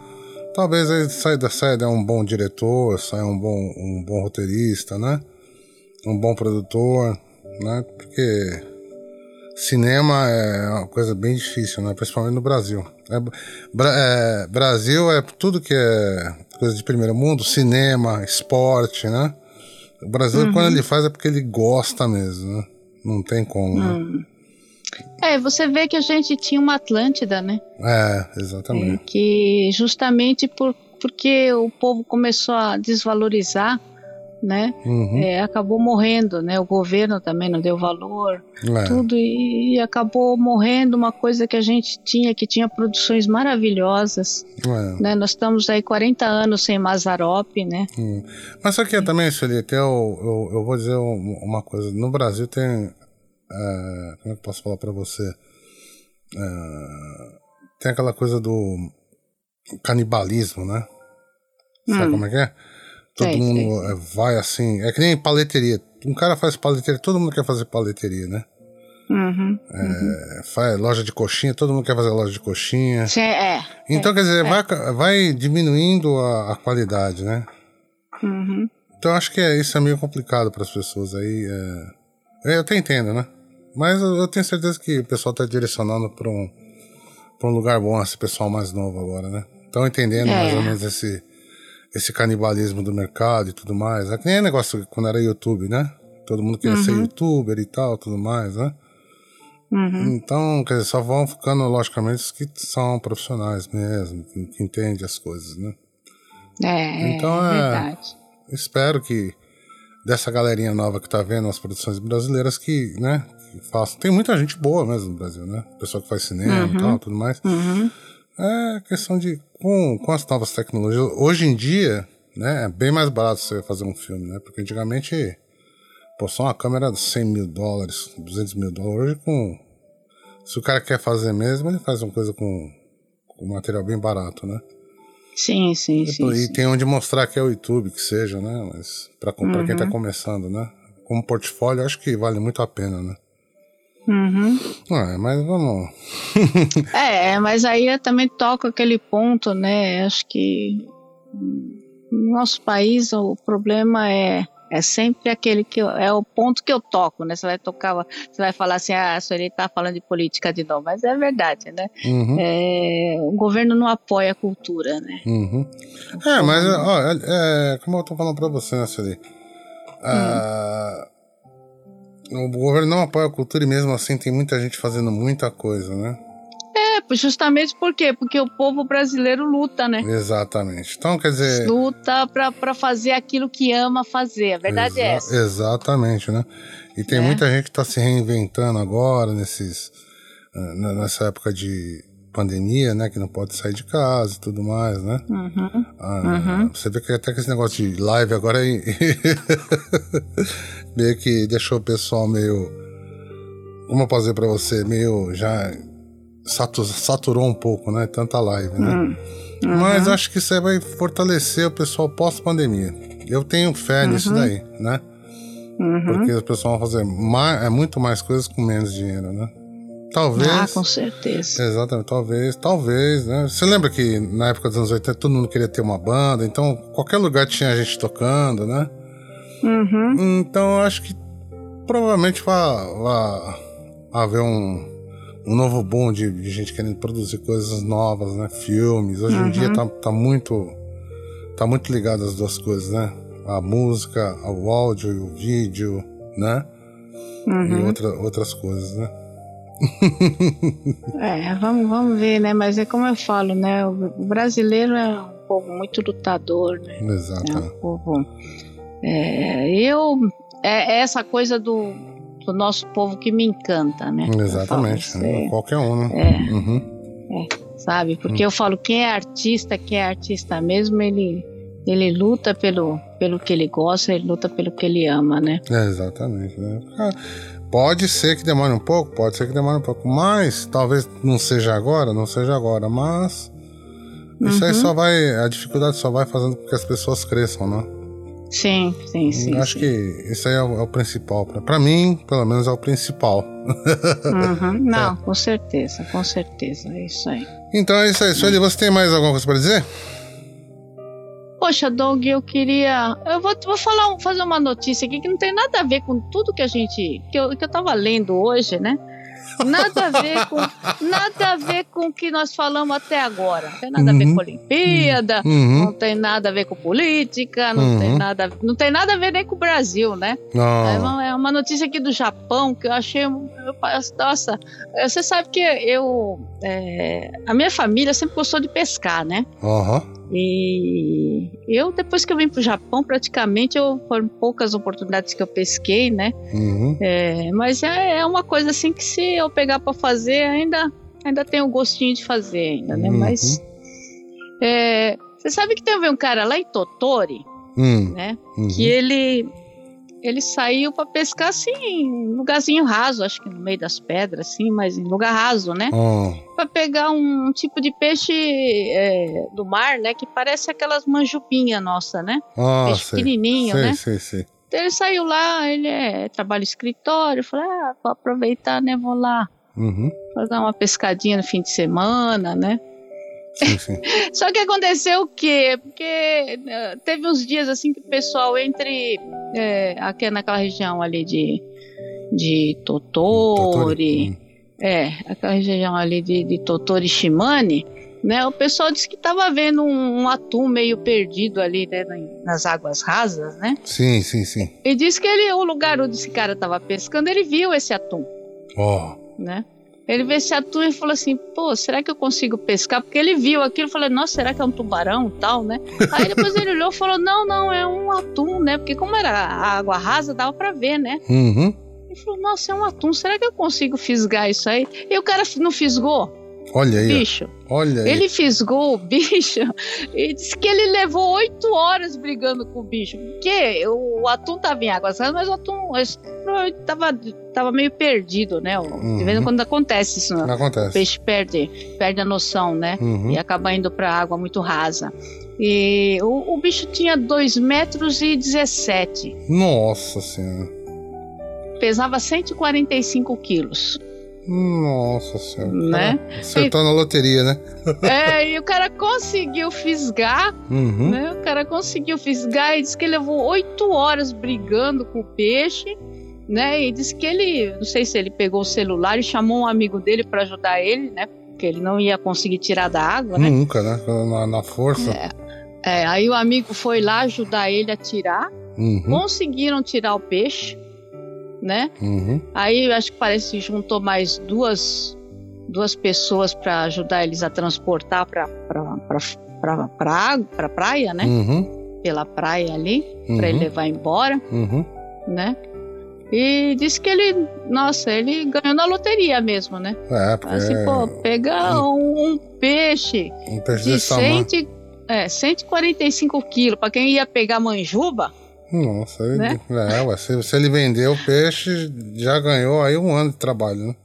Talvez aí saia da saia um bom diretor, saia um bom um bom roteirista, né? Um bom produtor, né? Porque cinema é uma coisa bem difícil, né? Principalmente no Brasil. É, é, Brasil é tudo que é coisa de primeiro mundo, cinema, esporte, né? O Brasil, quando ele faz, é porque ele gosta mesmo, né? Não tem como, né? É, você vê que a gente tinha uma Atlântida, né? É, exatamente. Que justamente por, porque o povo começou a desvalorizar, né? Uhum, É, acabou morrendo, né? O governo também não deu valor, é. tudo e, e acabou morrendo uma coisa que a gente tinha, que tinha produções maravilhosas, é. né? Nós estamos aí 40 anos sem Mazarop, né? Hum. Mas só que também, Felipe, eu, eu, eu vou dizer um- uma coisa. No Brasil tem. é, como é que eu posso falar pra você? É, tem aquela coisa do canibalismo, né? Sabe Hum. como é que é? Todo mundo é, vai assim. É que nem paleteria. Um cara faz paleteria, todo mundo quer fazer paleteria, né? Uhum. É, faz loja de coxinha, todo mundo quer fazer loja de coxinha. Cê- É. Então, quer dizer, vai, vai diminuindo a, a qualidade, né? Uhum. Então acho que é, isso é meio complicado para as pessoas aí. é. Eu até entendo, né? Mas eu, eu tenho certeza que o pessoal está direcionando para um, pra um lugar bom, esse pessoal mais novo agora, né? Estão entendendo É. mais ou menos esse, esse canibalismo do mercado e tudo mais. É que nem negócio quando era YouTube, né? Todo mundo queria ser youtuber e tal, tudo mais, né? Uhum. Então, quer dizer, só vão ficando, logicamente, os que são profissionais mesmo, que, que entendem as coisas, né? É, Então, é é- verdade. espero que dessa galerinha nova que tá vendo as produções brasileiras que, né, que façam. Tem muita gente boa mesmo no Brasil, né? Pessoal que faz cinema e tal, tudo mais. Uhum. É questão de com, com as novas tecnologias. Hoje em dia, né, é bem mais barato você fazer um filme, né? Porque antigamente, pô, só uma câmera de 100 mil dólares, 200 mil dólares. Hoje com se o cara quer fazer mesmo, ele faz uma coisa com, com material bem barato, né? Sim, sim, sim. e sim. tem onde mostrar que é o YouTube, que seja, né? Mas pra, pra quem tá Uhum. começando, né? Como portfólio, acho que vale muito a pena, né? Uhum. Ah, mas vamos. É, mas aí eu também toco aquele ponto, né? Acho que hum, no nosso país o problema é é sempre aquele que eu- é o ponto que eu toco, né? Você vai tocar, você vai falar assim, ah, a senhora tá falando de política de novo, mas é verdade, né? Uhum, É, o governo não apoia a cultura, né? uhum. É, mas, ó, é, é, como eu tô falando pra você, né, Celi? Ah, O governo não apoia a cultura e mesmo assim tem muita gente fazendo muita coisa, né? É, justamente por quê? Porque o povo brasileiro luta, né? Exatamente. Então, quer dizer. Luta pra, pra fazer aquilo que ama fazer. A verdade é essa. Exatamente, né? E tem É. muita gente que está se reinventando agora, nesses, eh, nessa época de pandemia, né? Que não pode sair de casa e tudo mais, né? Uhum. Ah, Você vê que até que esse negócio de live agora aí meio que deixou o pessoal meio. Como eu posso dizer pra você? Meio já satu- saturou um pouco, né? Tanta live, né? Hum. Mas acho que isso aí vai fortalecer o pessoal pós-pandemia. Eu tenho fé nisso daí, né? Uhum. Porque o pessoal vai fazer mais, é muito mais coisas com menos dinheiro, né? Talvez. Ah, com certeza. Exatamente, talvez, talvez, né? Você lembra que na época dos anos 80 todo mundo queria ter uma banda, então qualquer lugar tinha gente tocando, né? Uhum. Então eu acho que provavelmente vai, haver um, um novo boom de, de gente querendo produzir coisas novas, né? Filmes. Hoje em dia tá, tá muito. tá muito ligado as duas coisas, né? A música, o áudio e o vídeo, né? E outra, outras coisas, né? É, vamos, vamos ver, né? Mas é como eu falo, né? O brasileiro é um povo muito lutador, né? É Exato. um povo. É, eu. É essa coisa do, do nosso povo que me encanta, né? Exatamente. falo, é, Qualquer um, né? É. Uhum. sabe? Porque eu falo, quem é artista, quem é artista mesmo, ele, ele luta pelo, pelo que ele gosta, ele luta pelo que ele ama, né? É, exatamente. Né? Pode ser que demore um pouco, pode ser que demore um pouco, mas talvez não seja agora, não seja agora, mas isso aí Uhum. só vai, a dificuldade só vai fazendo com que as pessoas cresçam, né? Sim, sim, sim. Eu acho sim. que isso aí é o, é o principal. Pra mim, pelo menos, é o principal. Uhum. Não, com certeza, com certeza. É isso aí. Então é isso aí. Sueli, você tem mais alguma coisa pra dizer? Poxa, Doug, eu queria. Eu vou, vou falar, fazer uma notícia aqui que não tem nada a ver com tudo que a gente. que eu, que eu tava lendo hoje, né? Nada a ver com. nada a ver com o que nós falamos até agora. Não tem nada a ver Uhum. com a Olimpíada, Uhum. não tem nada a ver com política, não tem Uhum. nada. Não tem nada a ver nem com o Brasil, né? É Não. uma, é uma notícia aqui do Japão que eu achei. eu- Nossa, você sabe que eu. É, a minha família sempre gostou de pescar, né? Aham. E eu, depois que eu vim pro Japão, praticamente eu, foram poucas oportunidades que eu pesquei, né? Uhum. É, mas é, é uma coisa assim que se eu pegar pra fazer, ainda, ainda tem o gostinho de fazer ainda, né? Uhum. Mas. é, você sabe que teve um cara lá em Totori, Uhum. né? Uhum. que ele ele saiu pra pescar assim em lugarzinho raso, acho que no meio das pedras assim, mas em lugar raso, né? Oh. Pra pegar um tipo de peixe é, do mar, né, que parece aquelas manjupinhas nossa, né? Peixe sei. pequenininho, sei, né? sei, sei. Então ele saiu lá, ele é, trabalha escritório, falei, ah, vou aproveitar, né, vou lá Uhum. fazer uma pescadinha no fim de semana, né? Sim, sim. Só que aconteceu o quê? Porque eh, teve uns dias assim que o pessoal entre é, aqui naquela região ali de, de Totori, Hum. é, aquela região ali de, de Totori Shimane, né? O pessoal disse que estava vendo um, um atum meio perdido ali né, na- nas águas rasas, né? Sim, sim, sim. E disse que ele, o lugar onde esse cara estava pescando, ele viu esse atum, Ó. né? Ele viu esse atum e falou assim, pô, será que eu consigo pescar? Porque ele viu aquilo e falou, nossa, será que é um tubarão e tal, né? Aí depois ele olhou e falou, não, não, é um atum, né? Porque como era a água rasa, dava pra ver, né? Uhum. Ele falou, nossa, é um atum, será que eu consigo fisgar isso aí? E o cara não fisgou, Olha aí, bicho. olha aí. Ele fisgou o bicho e disse que ele levou oito horas brigando com o bicho. Porque o, atum tava em rasas, mas o atum tava, tava meio perdido, né? De vez em Uhum. quando acontece isso, né? Não O acontece. peixe perde, perde a noção, né? Uhum. E acaba indo pra água muito rasa. E o, o bicho tinha 2 metros e 17. Nossa senhora. Pesava 145 quilos. Nossa senhora. Né? Acertou na loteria, né? É, e o cara conseguiu fisgar Uhum. né? O cara conseguiu fisgar e disse que ele levou oito horas brigando com o peixe, né? E disse que ele, não sei se ele pegou o celular e chamou um amigo dele para ajudar ele, né? Porque ele não ia conseguir tirar da água, né? Nunca, né? Na, na força. É, aí o amigo foi lá ajudar ele a tirar, Uhum. conseguiram tirar o peixe, né? Uhum. Aí eu acho que parece que juntou mais duas duas pessoas para ajudar eles a transportar para para para praia, né? Uhum. Pela praia ali, Uhum. para ele levar embora. Uhum. né? E disse que ele, nossa, ele ganhou na loteria mesmo, né? É, porque Assim, pô, pegar um, um peixe um peixe de desse tamanho. 100, é, 145 quilos, para quem ia pegar manjuba, Nossa, ele, né? é, se, se ele vendeu o peixe, já ganhou aí um ano de trabalho, né?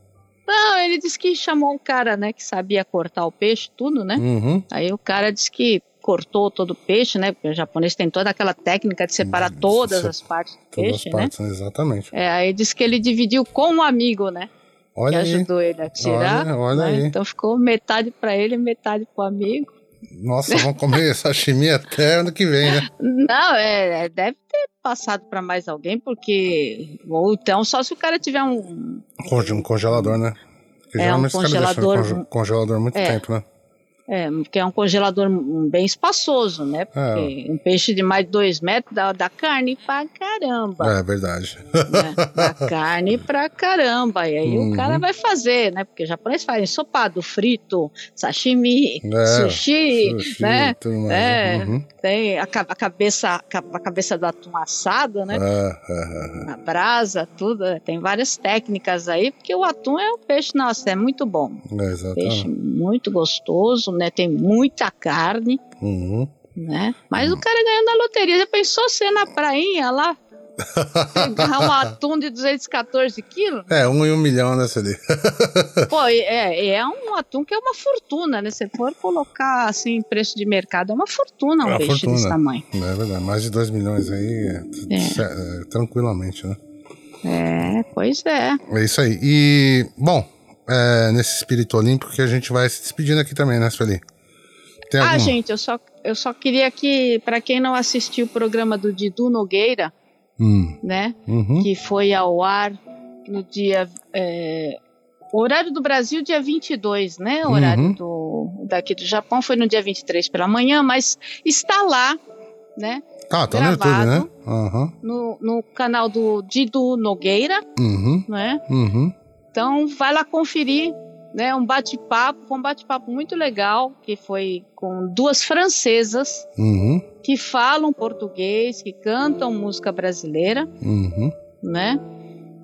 não, ele disse que chamou um cara, né, que sabia cortar o peixe, tudo, né? Uhum. Aí o cara disse que cortou todo o peixe, né? Porque o japonês tem toda aquela técnica de separar Hum, todas se- as partes do Todas peixe, as né? partes, exatamente. É, aí disse que ele dividiu com um amigo, né? que Olha aí. ajudou ele a tirar. Olha- olha né? Então ficou metade para ele metade pro amigo. Nossa, vamos comer sashimi até ano que vem, né? Não, é, é, deve ter passado para mais alguém, porque. Ou então, só se o cara tiver um. Um congelador, né? Porque É, um congelador- conge- congelador muito É. tempo, né? É, porque é um congelador bem espaçoso, né? Porque um peixe de mais de dois metros dá, dá carne pra caramba. É verdade. né? Dá carne pra caramba. E aí Uhum. o cara vai fazer, né? Porque japonês faz ensopado, frito, sashimi, É, sushi, Sushi, né? É. Uhum. Tem a, a cabeça, a cabeça do atum assado, né? É, é, é. na brasa, tudo. Tem várias técnicas aí, porque o atum é um peixe, nossa, é muito bom. É, Peixe exatamente. muito gostoso, né? Tem muita carne, Uhum. né? Mas o cara ganhando na loteria, já pensou ser na prainha lá, Pegar um atum de 214 quilos? É, um e um milhão nessa ali. Pô, é, é um atum que é uma fortuna, né? Se for colocar assim, preço de mercado, é uma fortuna um É peixe fortuna. desse tamanho. É verdade, mais de 2 milhões aí, é, É. é, tranquilamente, né? É, pois é. É isso aí. E, bom, é nesse espírito olímpico que a gente vai se despedindo aqui também, né, Sueli? Tem Ah, alguma? gente, eu só, eu só queria que, para quem não assistiu o programa do Didu Nogueira, Hum, né? uhum, que foi ao ar no dia. é, o horário do Brasil, dia 22, né? O Uhum. horário do, daqui do Japão foi no dia 23 pela manhã, mas está lá, né? Tá, tá no YouTube, né? Aham, No, no canal do Dido Nogueira, uhum, né? uhum, Então, vai lá conferir, né? Um bate-papo, foi um bate-papo muito legal, que foi com duas francesas uhum, que falam português, que cantam música brasileira. uhum, né?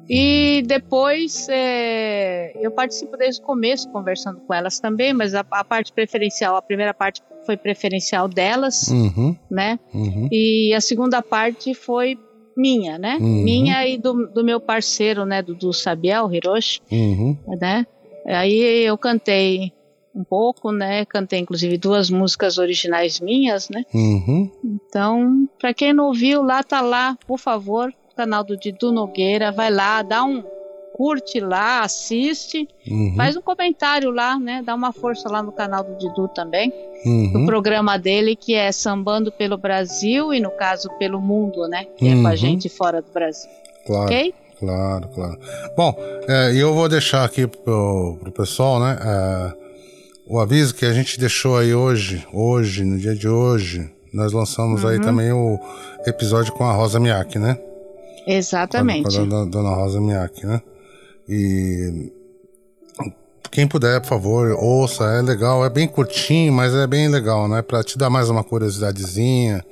E depois é, eu participo desde o começo, conversando com elas também, mas a, a parte preferencial, a primeira parte foi preferencial delas, uhum, né? uhum, E a segunda parte foi minha, né? Uhum. Minha e do, do meu parceiro, né? Do, do Sabiel, Hiroshi, uhum, né? Aí eu cantei um pouco, né? Cantei inclusive duas músicas originais minhas, né? uhum. Então, para quem não ouviu, lá tá lá, por favor, canal do Didu Nogueira, vai lá, dá um curte lá, assiste, uhum, faz um comentário lá, né? Dá uma força lá no canal do Didu também, uhum. programa dele que é Sambando pelo Brasil e no caso pelo mundo, né? Que é com Uhum. a gente fora do Brasil, Claro. ok? Claro, claro. Bom, é, e eu vou deixar aqui pro, pro pessoal, né? é, o aviso que a gente deixou aí hoje, hoje, no dia de hoje, nós lançamos aí Uhum. também o episódio com a Rosa Miyake, né? Exatamente. Com a dona, dona Rosa Miyake, né? E quem puder, por favor, ouça, é legal, é bem curtinho, mas é bem legal, né? Pra te dar mais uma curiosidadezinha.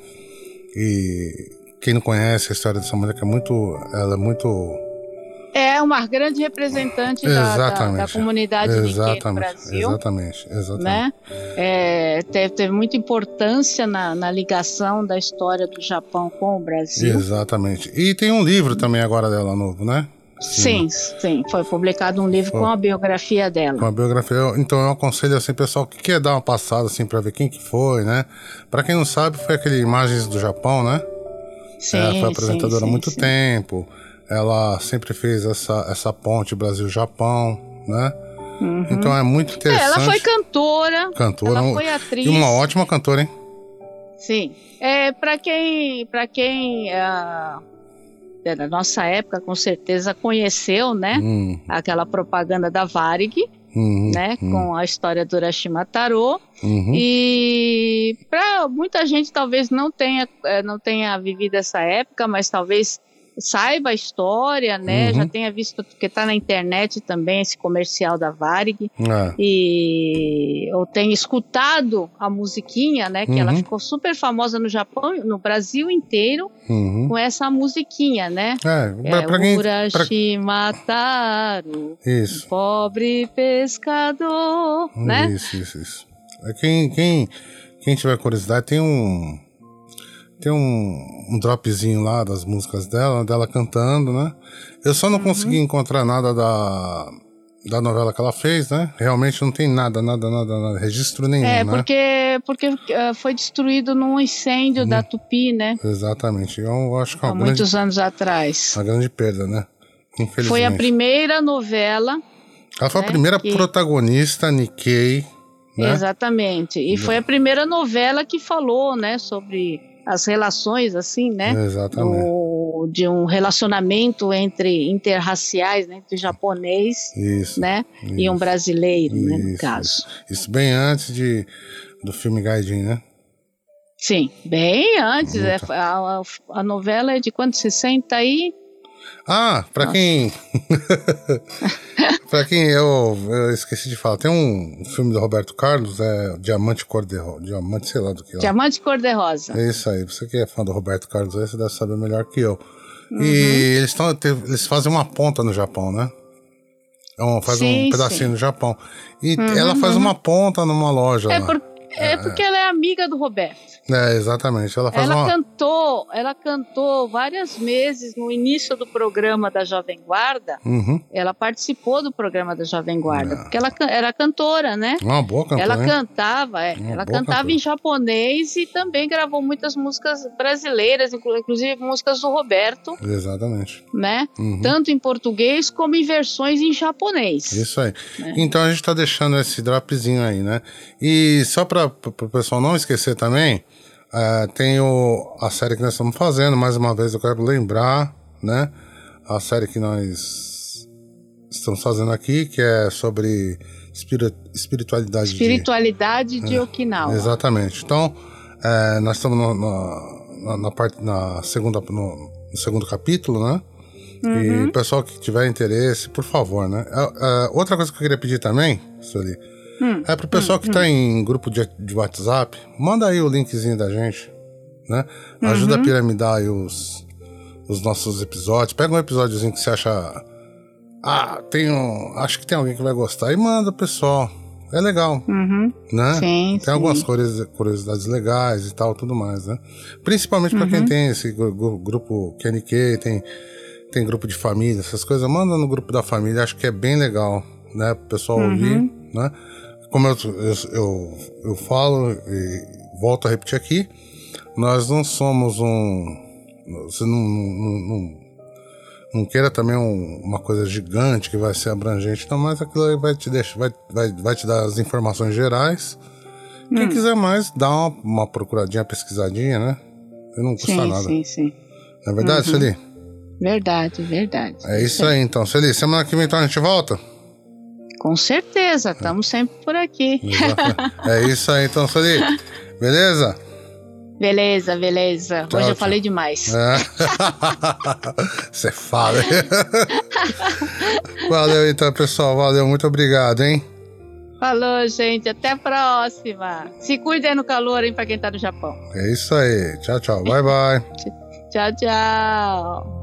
E quem não conhece a história dessa mulher, que é muito. Ela é muito. É uma grande representante da, da, da Exatamente. comunidade Nikkei no Exatamente, Brasil. exatamente, exatamente. né? É, teve, teve muita importância na, na ligação da história do Japão com o Brasil. Exatamente. E tem um livro também agora dela novo, né? Sim, sim. Foi publicado um livro Foi. com a biografia Com dela. a biografia. Então eu aconselho assim, pessoal que quer dar uma passada assim para ver quem que foi, né? Pra quem não sabe, foi aquele Imagens do Japão, né? Sim, Ela foi sim, apresentadora há sim, muito sim. tempo. Ela sempre fez essa, essa ponte Brasil-Japão, né? Uhum. Então é muito É, interessante. ela foi cantora, cantora ela foi atriz. e uma ótima cantora, hein? Sim. É, para quem, para quem é da nossa época, com certeza conheceu, né? Hum, Aquela propaganda da Varig, uhum, né? hum, Com a história do Urashima Taro. uhum, E para muita gente talvez não tenha, eh, não tenha vivido essa época, mas talvez saiba a história, né? Uhum. Já tenha visto, porque está na internet também esse comercial da Varig. é, E eu tenho escutado a musiquinha, né? Que ela Uhum. ficou super famosa no Japão, no Brasil inteiro, uhum. com essa musiquinha, né? É, pra, É, pra quem. pra- Urashima Taro, Isso. pobre pescador, né? Isso, isso, isso. É quem, quem, quem tiver curiosidade, tem um. Tem um, um dropzinho lá das músicas dela, dela cantando, né? Eu só Uhum. não consegui encontrar nada da, da novela que ela fez, né? Realmente não tem nada, nada, nada, nada registro nenhum, É, né? porque, porque eh, foi destruído num incêndio Uhum. da Tupi, né? Exatamente. Eu acho que é Há uma grande, muitos anos atrás. uma grande perda, né? Infelizmente. Foi a primeira novela, Ela foi a né, primeira que- protagonista Nikkei, né? exatamente. E foi a primeira novela que falou, né, sobre as relações, assim, né? Exatamente. do- de um relacionamento entre interraciais, né, entre japonês, Isso. né, e um isso. brasileiro, né, no Isso, caso. Isso bem antes de, do filme Gaidin, né? Sim, bem antes. É, a, a- novela é de quanto? 60 aí? Ah, pra Nossa. quem. pra quem eu, eu esqueci de falar, tem um filme do Roberto Carlos, é Diamante Cor-de-Rosa. Diamante, sei lá do que lá. Diamante Cor-de-Rosa. É isso aí. Você que é fã do Roberto Carlos aí, você deve saber melhor que eu. Uhum. E eles, tão, eles fazem uma ponta no Japão, né? É um- faz Sim, um pedacinho sim. no Japão. E ela faz uma ponta numa loja É, lá. por- É, é porque ela é amiga do Roberto. É, exatamente. Ela ela uma... cantou, ela cantou várias vezes no início do programa da Jovem Guarda. Uhum. Ela participou do programa da Jovem Guarda, É. porque ela era cantora, né? Uma boa cantora, ela hein? cantava, é, ela cantava cantora. em japonês e também gravou muitas músicas brasileiras, inclu- inclusive músicas do Roberto, Exatamente. né? Uhum. Tanto em português como em versões em japonês. Isso aí. É. Então a gente tá deixando esse dropzinho aí, né? E só para o pessoal não esquecer também, é, tem o, a série que nós estamos fazendo, mais uma vez eu quero lembrar, né? A série que nós estamos fazendo aqui, que é sobre espiri- espiritualidade. de- Espiritualidade de Okinawa. Exatamente. Então, é, nós estamos no- na, na, na parte, na segunda, no, no segundo capítulo, né? E Uhum. o pessoal que tiver interesse, por favor, né? É, é, outra coisa que eu queria pedir também, Sueli, Hum, é pro pessoal que tá em grupo de, de WhatsApp, manda aí o linkzinho da gente, né? Ajuda Uhum. a piramidar aí os, os nossos episódios. Pega um episódiozinho que você acha. Ah, tem um. Acho que tem alguém que vai gostar. E manda, pessoal. É legal, Uhum. né? Sim, Tem sim. algumas curios- curiosidades legais e tal, tudo mais, né? Principalmente pra Uhum. quem tem esse gru- gru- grupo QNQ, tem, tem grupo de família, essas coisas, manda no grupo da família, acho que é bem legal, né? Pro pessoal Uhum. ouvir, né? Como eu, eu, eu, falo e volto a repetir aqui, nós não somos um. Você não, não, não, não queira também um- uma coisa gigante que vai ser abrangente, não, mas aquilo aí vai te deixar, vai, vai, vai te dar as informações gerais. Quem Hum. quiser mais, dá uma, uma procuradinha, pesquisadinha, né? E não custa Sim, nada. sim, sim. Não é verdade, Uhum. Celi? Verdade, verdade. É isso aí, então. Celi, semana que vem então a gente volta? Com certeza, estamos sempre por aqui. É isso aí, então, Celi. Beleza? Beleza, beleza. Tchau, Hoje eu tchau. falei demais. É. Você fala. Valeu então, pessoal. Valeu, muito obrigado, hein? Falou, gente. Até a próxima. Se cuidem no calor, hein, pra quem tá no Japão. É isso aí. Tchau, tchau. Bye, bye. Tchau, tchau.